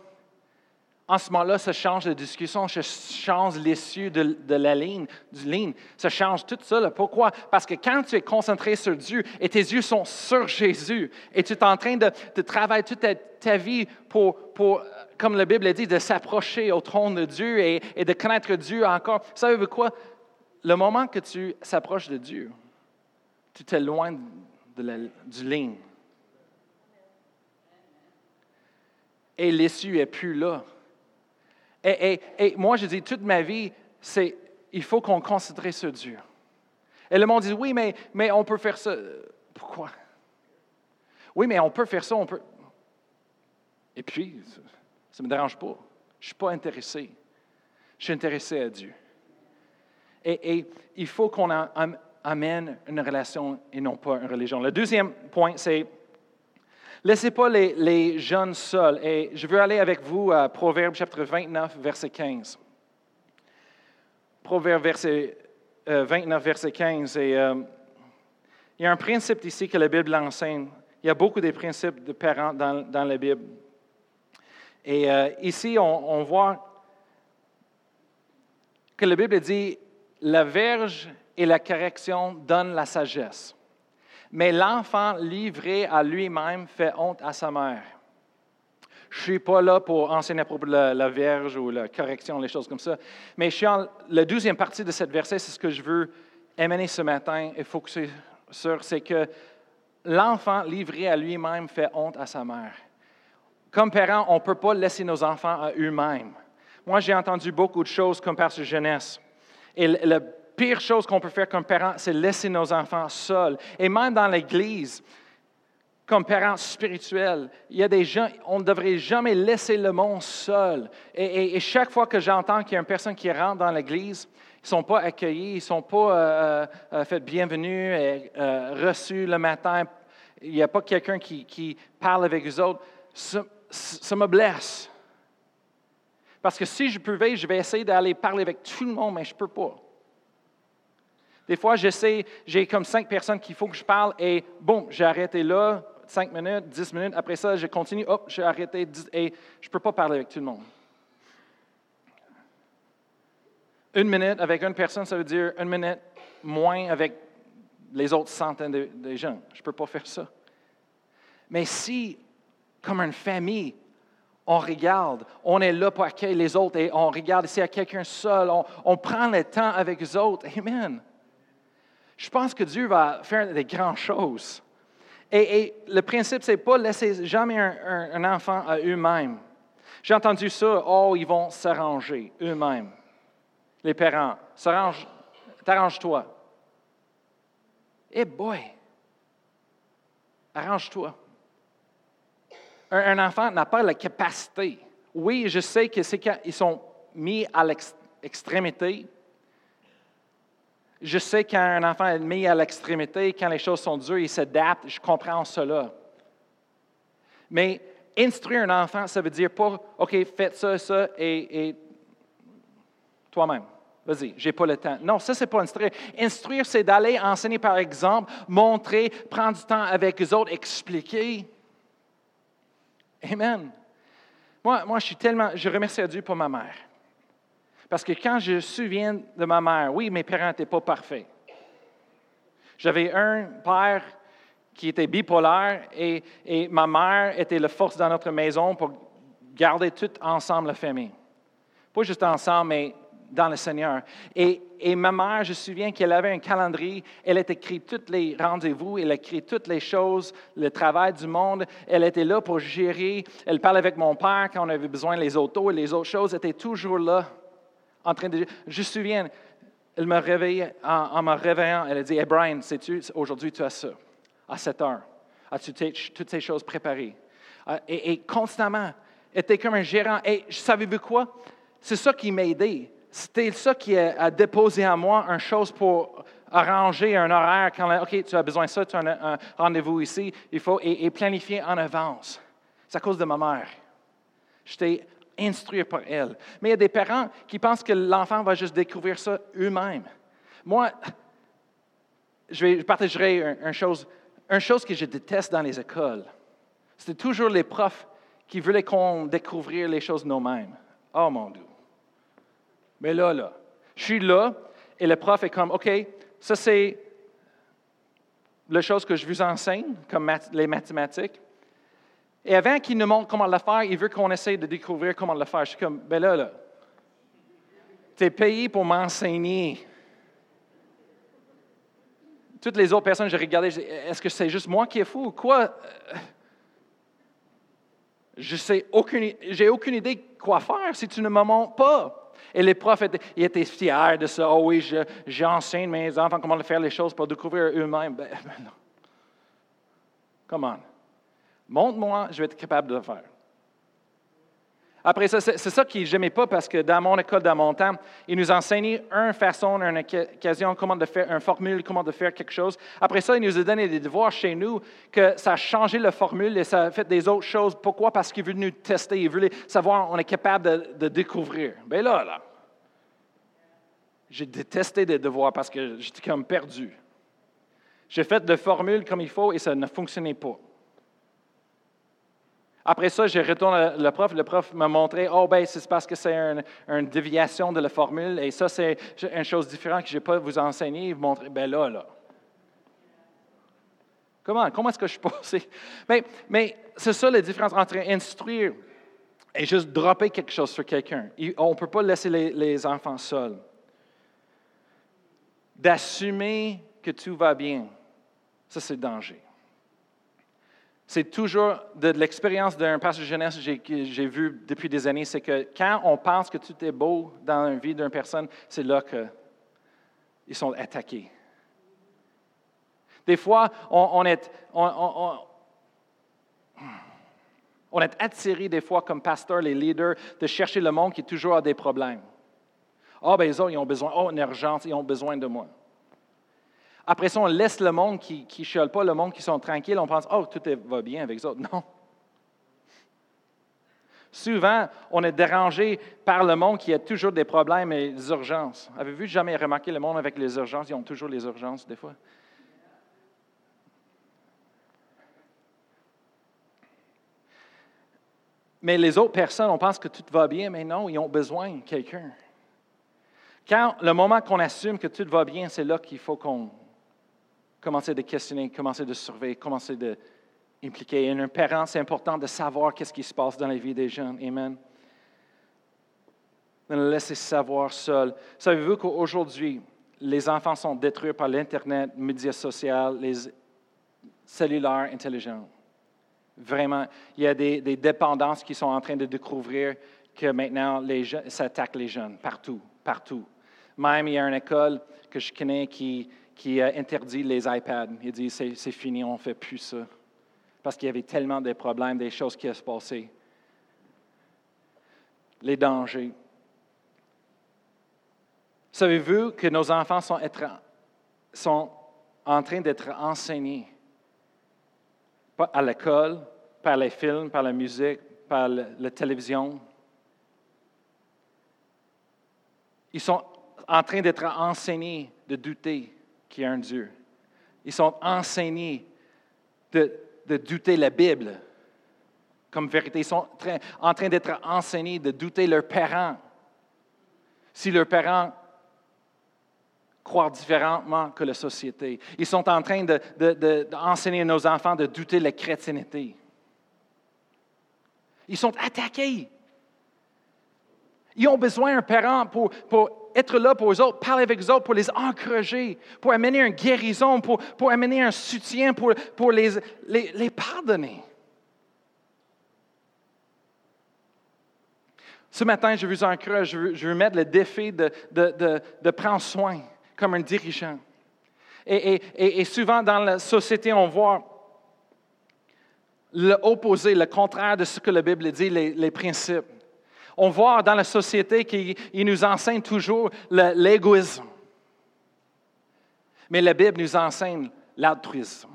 En ce moment-là, ça change la discussion, ça change l'issue de, la ligne, du ligne. Ça change tout ça. Pourquoi? Parce que quand tu es concentré sur Dieu et tes yeux sont sur Jésus et tu es en train de, travailler toute ta, vie pour, pour, comme la Bible dit, de s'approcher au trône de Dieu et, de connaître Dieu encore. Savez-vous quoi? Le moment que tu s'approches de Dieu, tu t'éloignes de la, du ligne. et l'issue n'est plus là. Et, moi, je dis, toute ma vie, c'est il faut qu'on concentre sur Dieu. Et le monde dit, oui, mais, mais on peut faire ça. Pourquoi? Oui, mais on peut faire ça, on peut. Et puis, ça ne me dérange pas. Je ne suis pas intéressé. Je suis intéressé à Dieu. Et il faut qu'on amène une relation et non pas une religion. Le deuxième point, c'est Laissez pas les, jeunes seuls. Et je veux aller avec vous à Proverbe chapitre 29, verset 15. Proverbe verset, 29, euh, verset 15. Et, euh, il y a un principe ici que la Bible enseigne. Il y a beaucoup de principes de parents dans, la Bible. Et euh, ici, on voit que la Bible dit, la verge et la correction donnent la sagesse. Mais l'enfant livré à lui-même fait honte à sa mère. Je ne suis pas là pour enseigner à propos de la, Vierge ou la correction, les choses comme ça. Mais je suis en, la deuxième partie de cette verset, c'est ce que je veux amener ce matin et focuser sur, c'est que l'enfant livré à lui-même fait honte à sa mère. Comme parents, on ne peut pas laisser nos enfants à eux-mêmes. Moi, j'ai entendu beaucoup de choses comme par ce jeunesse. Pire chose qu'on peut faire comme parent, c'est laisser nos enfants seuls. Et même dans l'Église, comme parents spirituels, il y a des gens, on ne devrait jamais laisser le monde seul. Et, chaque fois que j'entends qu'il y a une personne qui rentre dans l'Église, ils ne sont pas accueillis, ils ne sont pas euh, euh, euh, faits bienvenus et reçus le matin, il n'y a pas quelqu'un qui, parle avec eux autres, ça, ça me blesse. Parce que si je pouvais, je vais essayer d'aller parler avec tout le monde, mais je ne peux pas. Des fois, j'essaie, j'ai comme cinq personnes qu'il faut que je parle et bon, j'ai arrêté là, cinq minutes, dix minutes. Après ça, je continue, hop, j'ai arrêté et je ne peux pas parler avec tout le monde. Une minute avec une personne, ça veut dire une minute moins avec les autres centaines de, gens. Je ne peux pas faire ça. Mais si, comme une famille, on regarde, on est là pour accueillir les autres et on regarde s'il y a quelqu'un seul, on, prend le temps avec les autres. Amen. Je pense que Dieu va faire des grandes choses. Et, le principe, c'est pas laisser jamais un, enfant à eux-mêmes. J'ai entendu ça, oh, ils vont s'arranger eux-mêmes. Les parents, t'arrange-toi. Eh boy, arrange-toi. Un, enfant n'a pas la capacité. Oui, je sais que c'est sont mis à l'extrémité. Je sais qu'un enfant est mis à l'extrémité, quand les choses sont dures, il s'adapte. Je comprends cela. Mais instruire un enfant, ça veut dire pas, OK, faites ça, ça, et, toi-même. Vas-y, j'ai pas le temps. Non, ça, c'est pas instruire. Instruire, c'est d'aller enseigner par exemple, montrer, prendre du temps avec les autres, expliquer. Amen. Moi, moi, je suis tellement, je remercie Dieu pour ma mère. Parce que quand je me souviens de ma mère, oui, mes parents n'étaient pas parfaits. J'avais un père qui était bipolaire et, ma mère était la force dans notre maison pour garder tout ensemble la famille. Pas juste ensemble, mais dans le Seigneur. Et, et ma mère, je me souviens qu'elle avait un calendrier, elle a écrit tous les rendez-vous, elle a écrit toutes les choses, le travail du monde, elle était là pour gérer, elle parlait avec mon père quand on avait besoin des autos et les autres choses, elle était toujours là, en train de... Je me souviens, elle me réveillait, en, me réveillant, elle a dit, hey Brian, sais-tu, aujourd'hui tu as ça, à 7 heures, as-tu toutes ces choses préparées? Ah, et, constamment, elle était comme un gérant. Et savez-vous quoi? C'est ça qui m'a aidé c'était ça qui a, déposé à moi une chose pour arranger un horaire. Quand, OK, tu as besoin de ça, tu as un, rendez-vous ici, il faut et, planifier en avance. C'est à cause de ma mère. J'étais instruit par elle. Mais il y a des parents qui pensent que l'enfant va juste découvrir ça eux-mêmes. Moi, je, partagerai une chose, une chose que je déteste dans les écoles. C'est toujours les profs qui voulaient qu'on découvrir les choses nous-mêmes. Oh mon Dieu. Mais là, là, je suis là et le prof est comme, OK, ça c'est la chose que je vous enseigne, comme les mathématiques. Et avant qu'il nous montre comment le faire, il veut qu'on essaye de découvrir comment le faire. Je suis comme, ben là, là, tu es payé pour m'enseigner. Toutes les autres personnes, j'ai regardé, est-ce que c'est juste moi qui est fou ou quoi? Je sais aucune, j'ai aucune idée quoi faire si tu ne me montres pas. Et les profs étaient, ils étaient fiers de ça. Oh oui, j'enseigne mes enfants comment faire les choses pour découvrir eux-mêmes. Ben, ben non. Come on. Montre-moi, je vais être capable de le faire. Après ça, c'est ça je n'aimais pas parce que dans mon école, dans mon temps, ils nous enseignaient une façon, une occasion, comment de faire, une formule, comment de faire quelque chose. Après ça, ils nous ont donné des devoirs chez nous que ça a changé la formule et ça a fait des autres choses. Pourquoi? Parce qu'ils voulaient nous tester, ils voulaient savoir on est capable de, de découvrir. Bien là, là, j'ai détesté des devoirs parce que j'étais comme perdu. J'ai fait des formules comme il faut et ça ne fonctionnait pas. Après ça, j'ai retourné le prof. Le prof m'a montré, oh, ben, c'est parce que c'est une, déviation de la formule. Et ça, c'est une chose différente que je n'ai pas vous enseigner. Vous montrer, ben là, là. Comment, comment est-ce que je suis passé? [LAUGHS] Mais, mais c'est ça la différence entre instruire et juste dropper quelque chose sur quelqu'un. On ne peut pas laisser les, les enfants seuls. D'assumer que tout va bien, ça c'est danger c'est toujours de l'expérience d'un pasteur de jeunesse que j'ai vu depuis des années, c'est que quand on pense que tout est beau dans la vie d'une personne, c'est là qu'ils sont attaqués. Des fois, on, est, on, attiré des fois comme pasteur, les leaders, de chercher le monde qui toujours a des problèmes. Ah, oh, ben, ils ont besoin, oh, une urgence, ils ont besoin de moi. Après ça, on laisse le monde qui ne chiale pas, le monde qui sont tranquilles. On pense, oh, tout va bien avec ça. Non. Souvent, on est dérangé par le monde qui a toujours des problèmes et des urgences. Avez-vous jamais remarqué le monde avec les urgences? Ils ont toujours les urgences, des fois. Mais les autres personnes, on pense que tout va bien, mais non, ils ont besoin de quelqu'un. Quand le moment qu'on assume que tout va bien, c'est là qu'il faut qu'on commencer à questionner, commencer à surveiller, commencer impliqués. Et un parent, c'est important de savoir qu'est-ce qui se passe dans la vie des jeunes. Amen. De les laisser savoir seuls. Savez-vous qu'aujourd'hui, les enfants sont détruits par l'Internet, les médias sociaux, les cellulaires intelligents? Vraiment, il y a des, dépendances qui sont en train de découvrir que maintenant, ça attaque les jeunes, partout, partout. Même, il y a une école que je connais qui, qui interdit les iPads. Il dit, c'est, fini, on ne fait plus ça. Parce qu'il y avait tellement de problèmes, des choses qui se passaient. Les dangers. Savez-vous que nos enfants sont, sont en train d'être enseignés? À l'école, par les films, par la musique, par la télévision. Ils sont en train d'être enseignés de douter qu'il y a un Dieu. Ils sont enseignés de, de douter la Bible comme vérité. Ils sont en train d'être enseignés de douter leurs parents. Si leurs parents croire différemment que la société. Ils sont en train d'enseigner de, à nos enfants de douter de la chrétienté. Ils sont attaqués. Ils ont besoin d'un parent pour, être là pour eux autres, parler avec eux autres, pour les encourager, pour amener une guérison, pour, amener un soutien, pour, les, les, les pardonner. Ce matin, je vous encourage, je veux, je veux mettre le défi de prendre soin comme un dirigeant. Et, souvent dans la société, on voit l'opposé, le contraire de ce que la Bible dit, les, principes. On voit dans la société qu'il nous enseigne toujours l'égoïsme. Mais la Bible nous enseigne l'altruisme.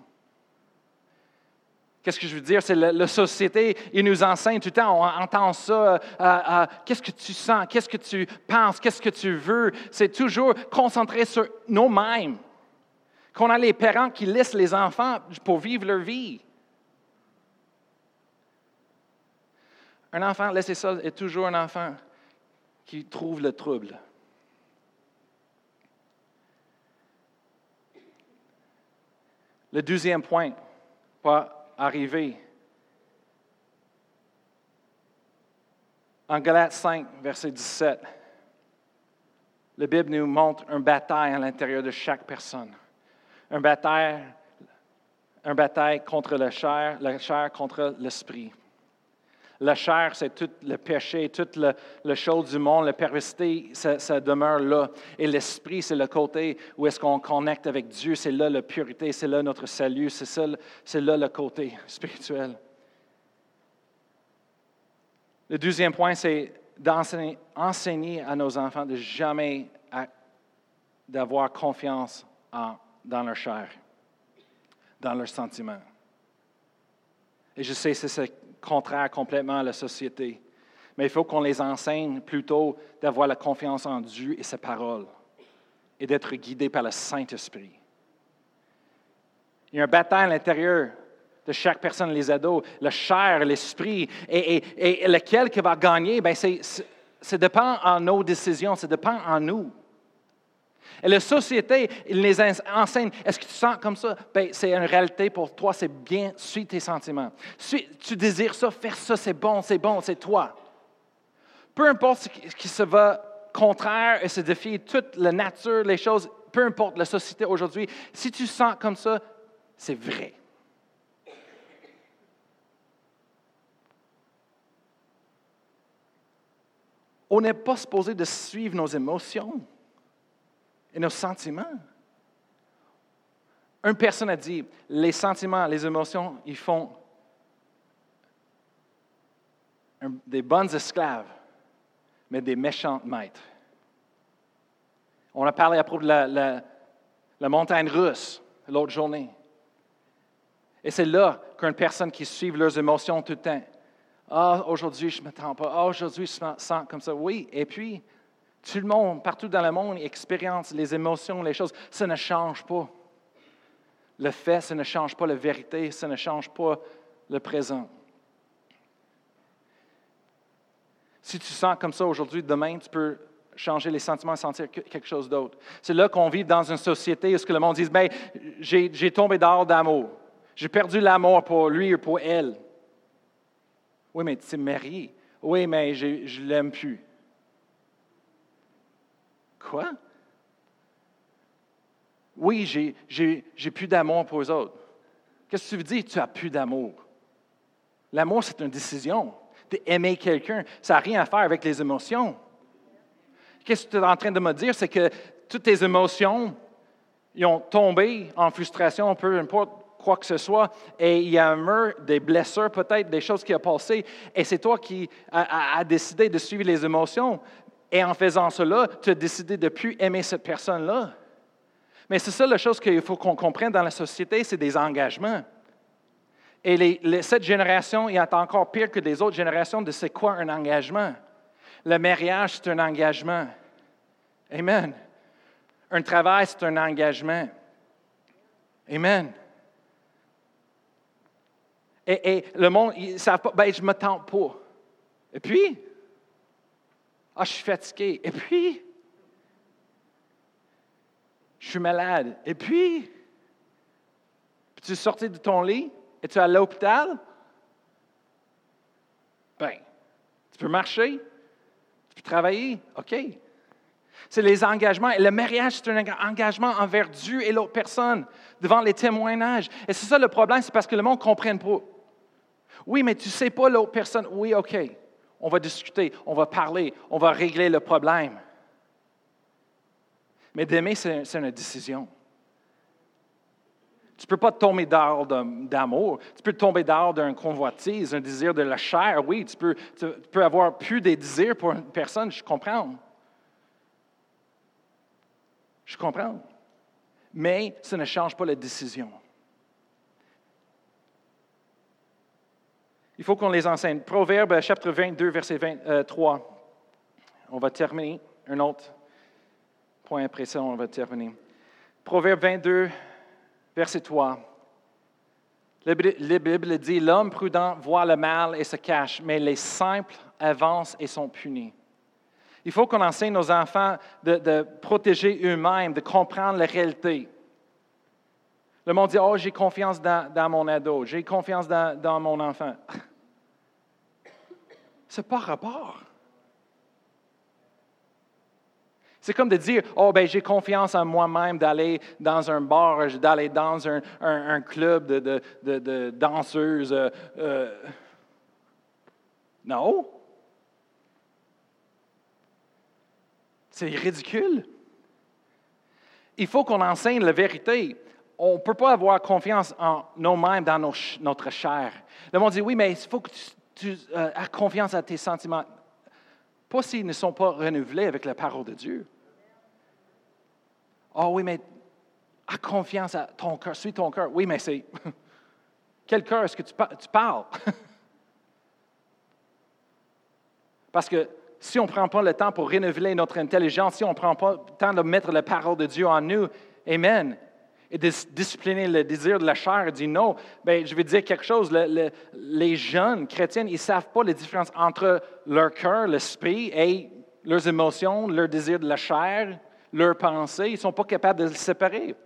Qu'est-ce que je veux dire? C'est la, société, il nous enseigne tout le temps, on entend ça, euh, euh, qu'est-ce que tu sens, qu'est-ce que tu penses, qu'est-ce que tu veux? C'est toujours concentré sur nous-mêmes. Qu'on a les parents qui laissent les enfants pour vivre leur vie. Un enfant, laissez ça, est toujours un enfant qui trouve le trouble. Le deuxième point, pas arrivé. En Galates 5, verset 17, la Bible nous montre une bataille à l'intérieur de chaque personne. Un bataille, un bataille contre la chair, la chair contre l'esprit. La chair, c'est tout le péché, toute le, chose du monde, la perversité, ça, demeure là. Et l'esprit, c'est le côté où est-ce qu'on connecte avec Dieu, c'est là la pureté, c'est là notre salut, c'est, c'est là le côté spirituel. Le deuxième point, c'est d'enseigner à nos enfants de jamais d'avoir confiance dans leur chair, dans leurs sentiments. Et je sais, c'est contraire complètement à la société. Mais il faut qu'on les enseigne plutôt d'avoir la confiance en Dieu et ses paroles et d'être guidés par le Saint-Esprit. Il y a un bataille à l'intérieur de chaque personne, les ados, le chair, l'esprit, et, lequel qui va gagner, bien, ça dépend en nos décisions, ça dépend en nous. Et la société, il les enseigne. Est-ce que tu sens comme ça? Ben, c'est une réalité pour toi, c'est bien, suis tes sentiments. tu désires ça, faire ça, c'est bon, c'est bon, c'est toi. Peu importe ce qui se va contraire et se défie toute la nature, les choses, peu importe la société aujourd'hui, si tu sens comme ça, c'est vrai. On n'est pas supposé de suivre nos émotions et nos sentiments. Une personne a dit, les sentiments, les émotions, ils font des bonnes esclaves, mais des méchantes maîtres. On a parlé à propos de la, montagne russe l'autre journée. Et c'est là qu'une personne qui suit leurs émotions tout le temps. Ah, aujourd'hui, je ne m'attends pas. Ah, aujourd'hui, je me sens comme ça. Oui, et puis, tout le monde, partout dans le monde, expérience les émotions, les choses. Ça ne change pas. Le fait, ça ne change pas la vérité, ça ne change pas le présent. Si tu sens comme ça aujourd'hui, demain, tu peux changer les sentiments et sentir quelque chose d'autre. C'est là qu'on vit dans une société où ce que le monde dit, ben, j'ai tombé dehors d'amour. J'ai perdu l'amour pour lui ou pour elle. Oui, mais tu es marié. Oui, mais je ne l'aime plus. Quoi? Oui, j'ai plus d'amour pour les autres. Qu'est-ce que tu veux dire? Tu as plus d'amour? L'amour, c'est une décision. D'aimer quelqu'un, ça n'a rien à faire avec les émotions. Qu'est-ce que tu es en train de me dire? C'est que toutes tes émotions, ils ont tombé en frustration, peu importe quoi que ce soit, et il y a un mur, des blessures peut-être, des choses qui ont passé, et c'est toi qui as décidé de suivre les émotions. Et en faisant cela, tu as décidé de plus aimer cette personne-là. Mais c'est ça la chose qu'il faut qu'on comprenne dans la société, c'est des engagements. Et cette génération est encore pire que les autres générations de c'est quoi un engagement. Le mariage, c'est un engagement. Amen. Un travail, c'est un engagement. Amen. Et, le monde, ils ne savent pas, ben, je ne me tente pas. Et puis, ah, je suis fatigué. Et puis, je suis malade. Et puis, tu es sorti de ton lit? Et tu es à l'hôpital? Ben, tu peux marcher, tu peux travailler, OK. C'est les engagements. Et le mariage, c'est un engagement envers Dieu et l'autre personne, devant les témoignages. Et c'est ça le problème, c'est parce que le monde ne comprenne pas. Oui, mais tu ne sais pas l'autre personne. Oui, OK. On va discuter, on va parler, on va régler le problème. Mais d'aimer, c'est une décision. Tu ne peux pas tomber dehors d'amour. Tu peux tomber dehors d'un convoitise, un désir de la chair. Oui, tu peux, tu peux avoir plus des désirs pour une personne, je comprends. Je comprends. Mais ça ne change pas la décision. Il faut qu'on les enseigne. Proverbe chapitre 22, verset 23. Euh, on va terminer. Un autre point après ça, on va terminer. Proverbe 22, verset 3. La Bible dit, l'homme prudent voit le mal et se cache, mais les simples avancent et sont punis. Il faut qu'on enseigne nos enfants de, protéger eux-mêmes, de comprendre la réalité. Le monde dit, oh, j'ai confiance dans, mon ado, j'ai confiance dans, mon enfant. [LAUGHS] Ce n'est pas rapport. C'est comme de dire, oh ben j'ai confiance en moi-même d'aller dans un bar, d'aller dans un, club de, danseuses. Euh, euh. non. C'est ridicule. Il faut qu'on enseigne la vérité. On ne peut pas avoir confiance en nous-mêmes dans notre chair. Le monde dit, oui, mais il faut que tu, euh, aies confiance à tes sentiments. Pas s'ils ne sont pas renouvelés avec la parole de Dieu. Oh oui, mais à confiance à ton cœur, suis ton cœur. Oui, mais c'est. [LAUGHS] Quel cœur est-ce que tu, parles? [LAUGHS] Parce que si on ne prend pas le temps pour renouveler notre intelligence, si on ne prend pas le temps de mettre la parole de Dieu en nous, Amen, et de discipliner le désir de la chair, dit non, bien, je vais dire quelque chose. les jeunes chrétiens, ils ne savent pas la différence entre leur cœur, l'esprit et leurs émotions, leur désir de la chair, leurs pensées, ils ne sont pas capables de le séparer.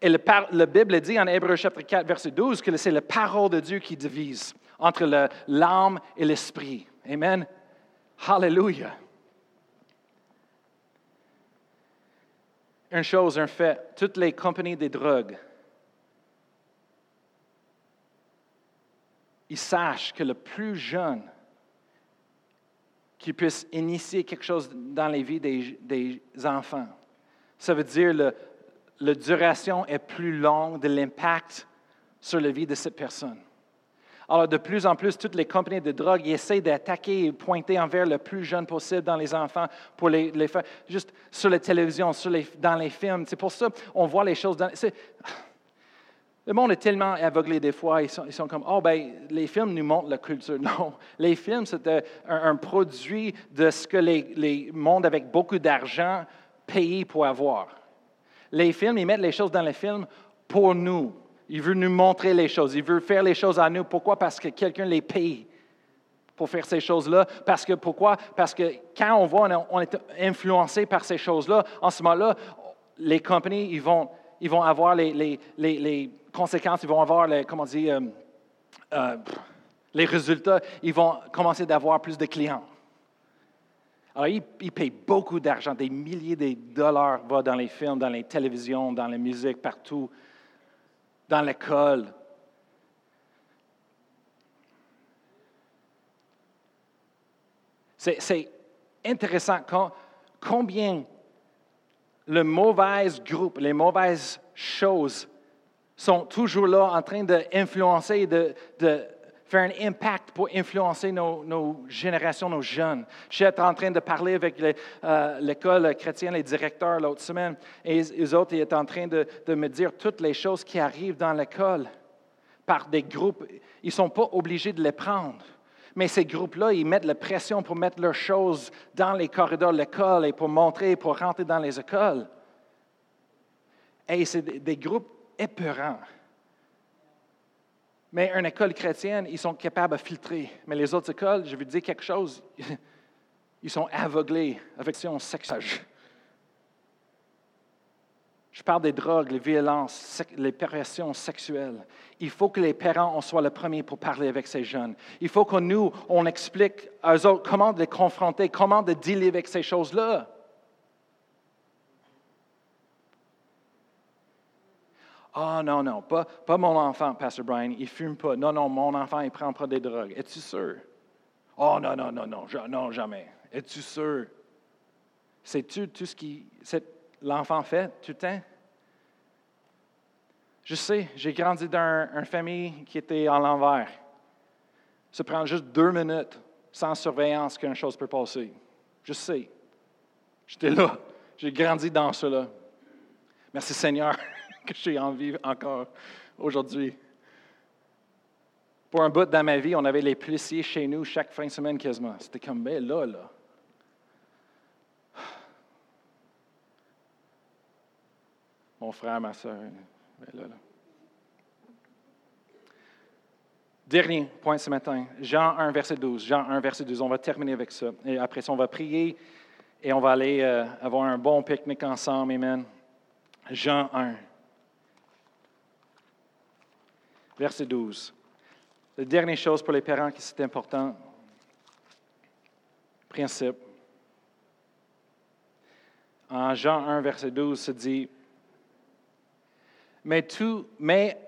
Et la Bible dit en Hébreu chapitre 4, verset 12, que c'est la parole de Dieu qui divise entre l'âme et l'esprit. Amen. Hallelujah. Une chose, un fait, toutes les compagnies des drogues, ils sachent que le plus jeune qui puisse initier quelque chose dans les vies des, enfants. Ça veut dire que la duration est plus longue de l'impact sur la vie de cette personne. Alors, de plus en plus, toutes les compagnies de drogue essaient d'attaquer et pointer envers le plus jeune possible dans les enfants pour les, faire, juste sur la télévision, les, dans les films. C'est pour ça qu'on voit les choses dans. Le monde est tellement aveuglé des fois, ils sont, comme, oh, ben, les films nous montrent la culture. [LAUGHS] Non, les films, c'est un, produit de ce que les, les mondes avec beaucoup d'argent payent pour avoir. Les films, ils mettent les choses dans les films pour nous. Ils veulent nous montrer les choses. Ils veulent faire les choses à nous. Pourquoi? Parce que quelqu'un les paye pour faire ces choses-là. Parce que, pourquoi? Parce que quand on voit, on est influencé par ces choses-là, en ce moment-là, les compagnies, ils vont, ils vont avoir les, les conséquences, ils vont avoir, les, comment dire, euh, euh, les résultats, ils vont commencer d'avoir plus de clients. Alors, ils, ils payent beaucoup d'argent, des milliers de dollars vont dans les films, dans les télévisions, dans la musique, partout, dans l'école. C'est intéressant combien le mauvais groupe, les mauvaises choses sont toujours là en train d'influencer, de, de faire un impact pour influencer nos, générations, nos jeunes. J'étais en train de parler avec euh, l'école chrétienne, les directeurs l'autre semaine, et les autres étaient en train de, me dire toutes les choses qui arrivent dans l'école par des groupes. Ils ne sont pas obligés de les prendre. Mais ces groupes-là, ils mettent la pression pour mettre leurs choses dans les corridors de l'école et pour montrer, pour rentrer dans les écoles. Et c'est des groupes épeurants. Mais une école chrétienne, ils sont capables de filtrer. Mais les autres écoles, je vais dire quelque chose, [LAUGHS] ils sont aveuglés avec son sexuelle. Je parle des drogues, les violences, les perversions sexuelles. Il faut que les parents soient les premiers pour parler avec ces jeunes. Il faut que nous, on explique à eux autres comment les confronter, comment de dealer avec ces choses-là. Ah oh, non, non, pas, pas mon enfant, Pastor Brian, il fume pas. Non, non, mon enfant, il prend pas des drogues. Es-tu sûr? Oh non, non, non, non, non, jamais. Es-tu sûr? Sais-tu tout ce qui l'enfant fait tout le temps? Je sais, j'ai grandi dans une famille qui était en l'envers. Ça prend juste deux minutes sans surveillance qu'une chose peut passer. Je sais. J'étais là. J'ai grandi dans cela. Merci Seigneur que suis en vie encore aujourd'hui. Pour un bout dans ma vie, on avait les policiers chez nous chaque fin de semaine quasiment. C'était comme, ben là, là. mon frère, ma soeur. Ben Dernier point ce matin, Jean 1, verset 12. Jean 1, verset 12. On va terminer avec ça. Et après ça, on va prier et on va aller euh, avoir un bon pique-nique ensemble. Amen. Jean 1, verset 12. La dernière chose pour les parents qui c'est important, principe. En Jean 1, verset 12, se dit mais, tout, mais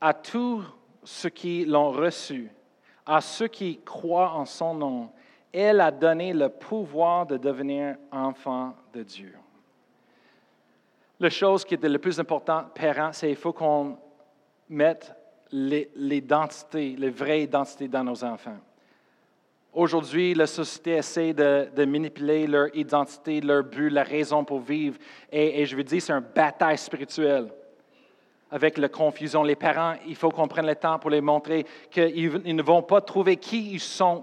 à tous ceux qui l'ont reçu, à ceux qui croient en son nom, elle a donné le pouvoir de devenir enfant de Dieu. La chose qui était le plus importante, parents, c'est qu'il faut qu'on mette l'identité, les vraies identités dans nos enfants. Aujourd'hui, la société essaie de, manipuler leur identité, leur but, la raison pour vivre. Et, je veux dire, c'est une bataille spirituelle avec la confusion. Les parents, il faut qu'on prenne le temps pour les montrer qu'ils ne vont pas trouver qui ils sont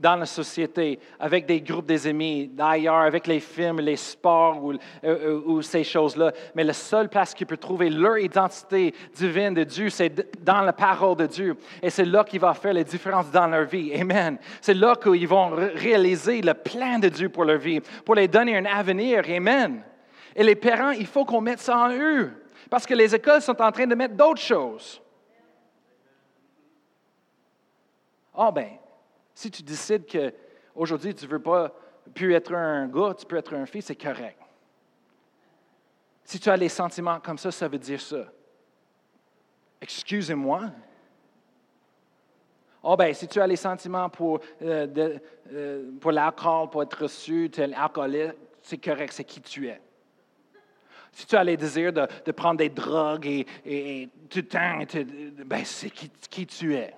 dans la société, avec des groupes des amis, d'ailleurs, avec les films, les sports ou, euh, ou ces choses-là. Mais la seule place qu'ils peuvent trouver leur identité divine de Dieu, c'est dans la parole de Dieu. Et c'est là qu'il va faire la différence dans leur vie. Amen. C'est là qu'ils vont réaliser le plan de Dieu pour leur vie, pour les donner un avenir. Amen. Et les parents, il faut qu'on mette ça en eux. Parce que les écoles sont en train de mettre d'autres choses. Oh ben, si tu décides qu'aujourd'hui, tu ne veux pas plus être un gars, tu peux être un fils, c'est correct. Si tu as les sentiments comme ça, ça veut dire ça. Excusez-moi. Oh ben, si tu as les sentiments pour, euh, euh, pour l'alcool, pour être reçu, tu es alcoolique, c'est correct, c'est qui tu es. Si tu as les désirs de, prendre des drogues et, tout le temps, ben, c'est qui, qui tu es.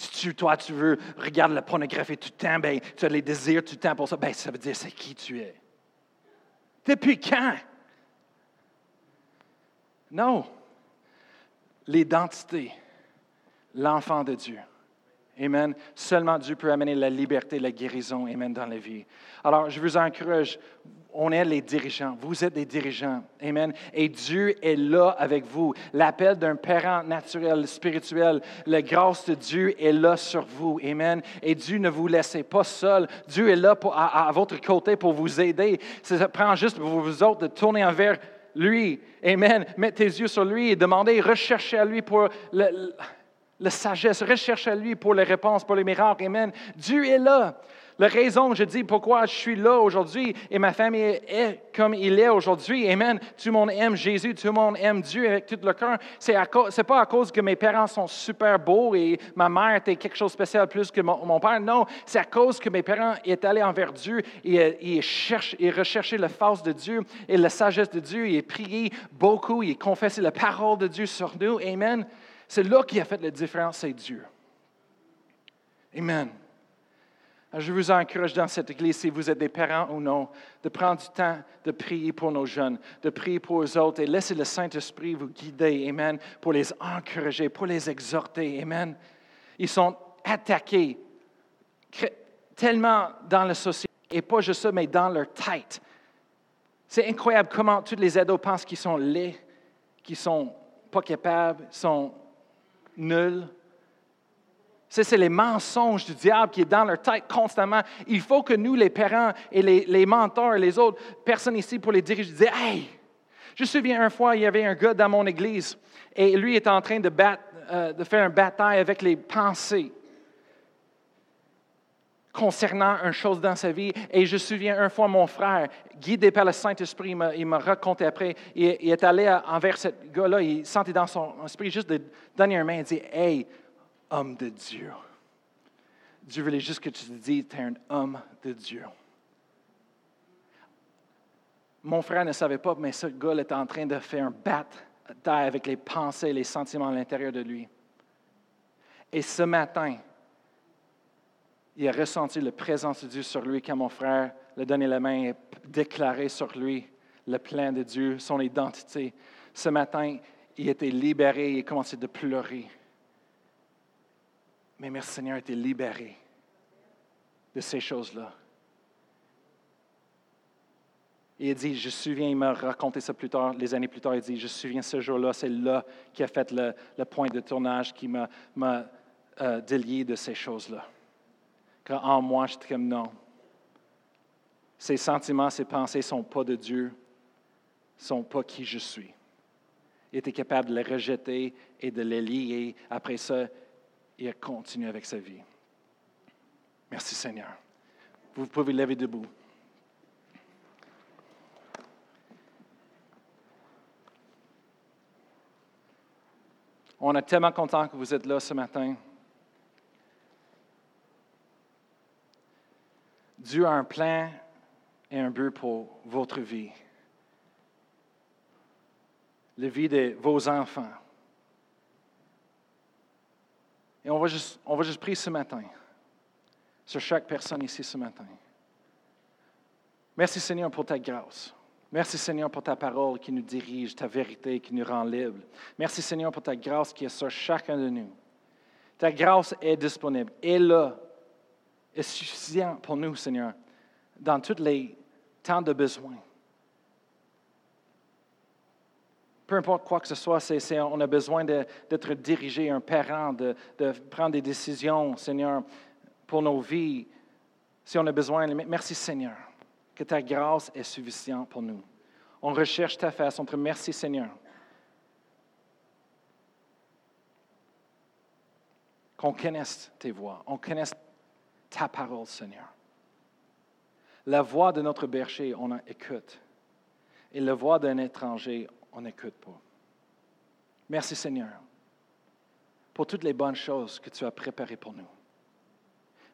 Si toi, tu veux regarder la pornographie tout le temps, ben, tu as les désirs tout le temps pour ça, ben, ça veut dire c'est qui tu es. Depuis quand? Non. L'identité, l'enfant de Dieu. Amen. Seulement Dieu peut amener la liberté, la guérison, Amen, dans la vie. Alors, je vous encourage, on est les dirigeants. Vous êtes des dirigeants. Amen. Et Dieu est là avec vous. L'appel d'un parent naturel, spirituel, la grâce de Dieu est là sur vous. Amen. Et Dieu ne vous laisse pas seul. Dieu est là à, votre côté pour vous aider. Ça prend juste pour vous autres de tourner envers lui. Amen. Mets tes yeux sur lui et demandez, recherchez à lui pour la sagesse, recherchez à lui pour les réponses, pour les miracles. Amen. Dieu est là. La raison, je dis, pourquoi je suis là aujourd'hui et ma famille est comme il est aujourd'hui, Amen. Tout le monde aime Jésus, tout le monde aime Dieu avec tout le cœur. Ce n'est pas à cause que mes parents sont super beaux et ma mère était quelque chose de spécial plus que mon, père. Non, c'est à cause que mes parents est allés envers Dieu et, et, cherche, et recherché la force de Dieu et la sagesse de Dieu et prié beaucoup et confessé la parole de Dieu sur nous. Amen. C'est là qui a fait la différence, c'est Dieu. Amen. Je vous encourage dans cette église, si vous êtes des parents ou non, de prendre du temps de prier pour nos jeunes, de prier pour eux autres et laisser le Saint-Esprit vous guider, Amen, pour les encourager, pour les exhorter, Amen. Ils sont attaqués tellement dans la société, et pas juste ça, mais dans leur tête. C'est incroyable comment tous les ados pensent qu'ils sont laids, qu'ils sont pas capables, sont nuls, c'est les mensonges du diable qui est dans leur tête constamment. Il faut que nous, les parents et les, mentors et les autres personnes ici pour les diriger, disent Hey, je me souviens une fois, il y avait un gars dans mon église et lui était en train de, euh, de faire une bataille avec les pensées concernant une chose dans sa vie. Et je me souviens une fois, mon frère, guidé par le Saint-Esprit, il m'a raconté après, il, est allé envers ce gars-là, il sentait dans son esprit juste de donner une main et dire Hey, homme de Dieu. Dieu voulait juste que tu te dises, tu es un homme de Dieu. Mon frère ne savait pas, mais ce gars était en train de faire un bataille avec les pensées et les sentiments à l'intérieur de lui. Et ce matin, il a ressenti la présence de Dieu sur lui quand mon frère lui a donné la main et déclaré sur lui le plan de Dieu, son identité. Ce matin, il était libéré et il a commencé de pleurer. Mais merci Seigneur, été libéré de ces choses-là. Et il dit, je me souviens, il m'a raconté ça plus tard, les années plus tard, il dit, je me souviens ce jour-là, c'est là qui a fait le, point de tournage qui m'a euh, délié de ces choses-là. Quand en moi, j'étais comme non. Ces sentiments, ces pensées ne sont pas de Dieu, ne sont pas qui je suis. Il était capable de les rejeter et de les lier. Après ça, et à continuer avec sa vie. Merci Seigneur. Vous pouvez lever debout. On est tellement content que vous êtes là ce matin. Dieu a un plan et un but pour votre vie. La vie de vos enfants. Et on va juste, on prier ce matin sur chaque personne ici ce matin. Merci Seigneur pour ta grâce. Merci Seigneur pour ta parole qui nous dirige, ta vérité qui nous rend libres. Merci Seigneur pour ta grâce qui est sur chacun de nous. Ta grâce est disponible, est là, est suffisante pour nous Seigneur, dans tous les temps de besoin. Peu importe quoi que ce soit, on a besoin d'être dirigé, un parent, de, prendre des décisions, Seigneur, pour nos vies. Si on a besoin, merci Seigneur, que ta grâce est suffisante pour nous. On recherche ta face. On te remercie, Seigneur. Qu'on connaisse tes voix, on connaisse ta parole, Seigneur. La voix de notre berger, on en écoute. Et la voix d'un étranger, on n'écoute pas. Merci Seigneur pour toutes les bonnes choses que tu as préparées pour nous.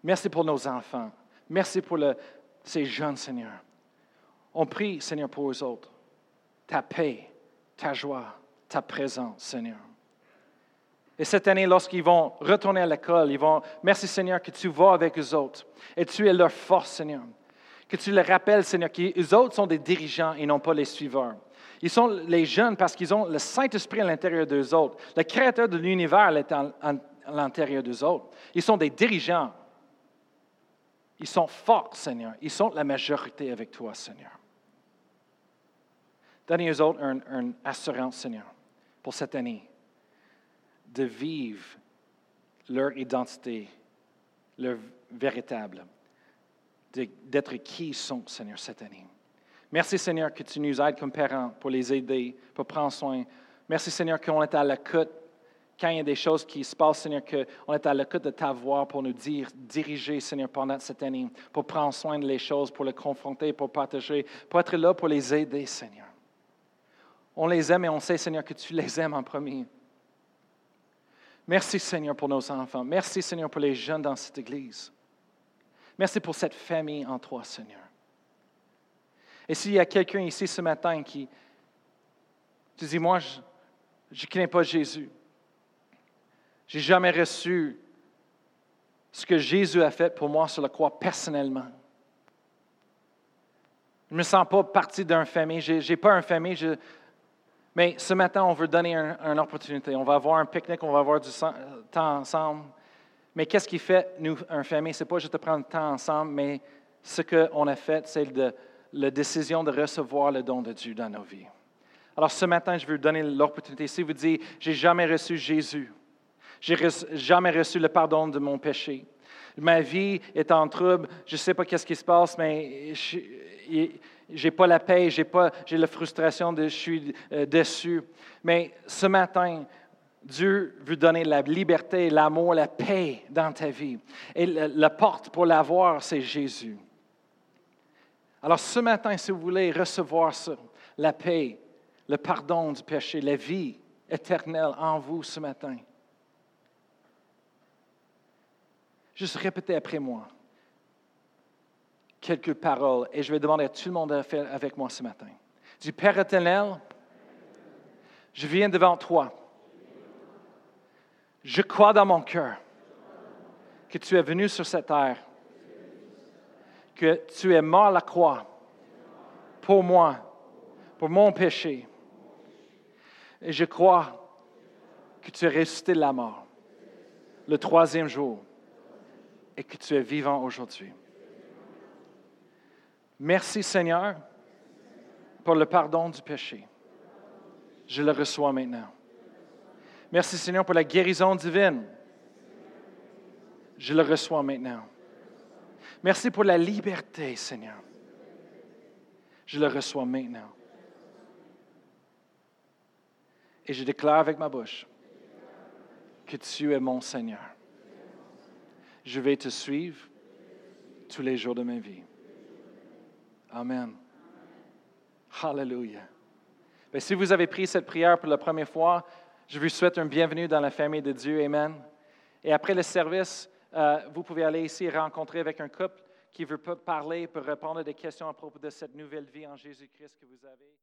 Merci pour nos enfants. Merci pour ces jeunes, Seigneur. On prie, Seigneur, pour eux autres. Ta paix, ta joie, ta présence, Seigneur. Et cette année, lorsqu'ils vont retourner à l'école, ils vont, merci Seigneur, que tu vas avec eux autres. Et tu es leur force, Seigneur. Que tu leur rappelles, Seigneur, qu'eux autres sont des dirigeants et non pas les suiveurs. Ils sont les jeunes parce qu'ils ont le Saint-Esprit à l'intérieur d'eux autres. Le Créateur de l'univers est à l'intérieur d'eux autres. Ils sont des dirigeants. Ils sont forts, Seigneur. Ils sont la majorité avec toi, Seigneur. Donnez aux autres une, assurance, Seigneur, pour cette année, de vivre leur identité, leur véritable, d'être qui ils sont, Seigneur, cette année. Merci Seigneur que tu nous aides comme parents pour les aider, pour prendre soin. Merci Seigneur qu'on est à l'écoute quand il y a des choses qui se passent, Seigneur, qu'on est à l'écoute de ta voix pour nous dire, diriger, Seigneur, pendant cette année, pour prendre soin de les choses, pour les confronter, pour partager, pour être là pour les aider, Seigneur. On les aime et on sait, Seigneur, que tu les aimes en premier. Merci, Seigneur, pour nos enfants. Merci, Seigneur, pour les jeunes dans cette Église. Merci pour cette famille en toi, Seigneur. Et s'il y a quelqu'un ici ce matin qui tu dis, moi, je ne connais pas Jésus. J'ai jamais reçu ce que Jésus a fait pour moi sur la croix personnellement. Je ne me sens pas partie d'une famille. Je n'ai pas une famille. Mais ce matin, on veut donner une opportunité. On va avoir un pique-nique, on va avoir du temps ensemble. Mais qu'est-ce qui fait, nous, une famille? Ce n'est pas juste de prendre le temps ensemble, mais ce qu'on a fait, c'est la décision de recevoir le don de Dieu dans nos vies. Alors ce matin, je veux vous donner l'opportunité. Si vous dites, j'ai jamais reçu Jésus, j'ai jamais reçu le pardon de mon péché. Ma vie est en trouble. Je ne sais pas qu'est-ce qui se passe, mais je n'ai pas la paix, j'ai pas, j'ai la frustration, de, je suis euh, déçu. Mais ce matin, Dieu veut donner la liberté, l'amour, la paix dans ta vie. Et la porte pour l'avoir, c'est Jésus. Alors ce matin, si vous voulez recevoir la paix, le pardon du péché, la vie éternelle en vous ce matin, Juste répétez après moi quelques paroles et je vais demander à tout le monde de faire avec moi ce matin. Du Père éternel, je viens devant toi. Je crois dans mon cœur que tu es venu sur cette terre, que tu es mort à la croix pour moi, pour mon péché. Et je crois que tu es ressuscité de la mort le troisième jour et que tu es vivant aujourd'hui. Merci Seigneur pour le pardon du péché. Je le reçois maintenant. Merci Seigneur pour la guérison divine. Je le reçois maintenant. Merci pour la liberté, Seigneur. Je le reçois maintenant. Et je déclare avec ma bouche que tu es mon Seigneur je vais te suivre tous les jours de ma vie. Amen. Hallelujah. Ben, si vous avez pris cette prière pour la première fois, je vous souhaite un bienvenue dans la famille de Dieu. Amen. Et après le service, euh, vous pouvez aller ici rencontrer avec un couple qui veut parler, pour répondre à des questions à propos de cette nouvelle vie en Jésus-Christ que vous avez.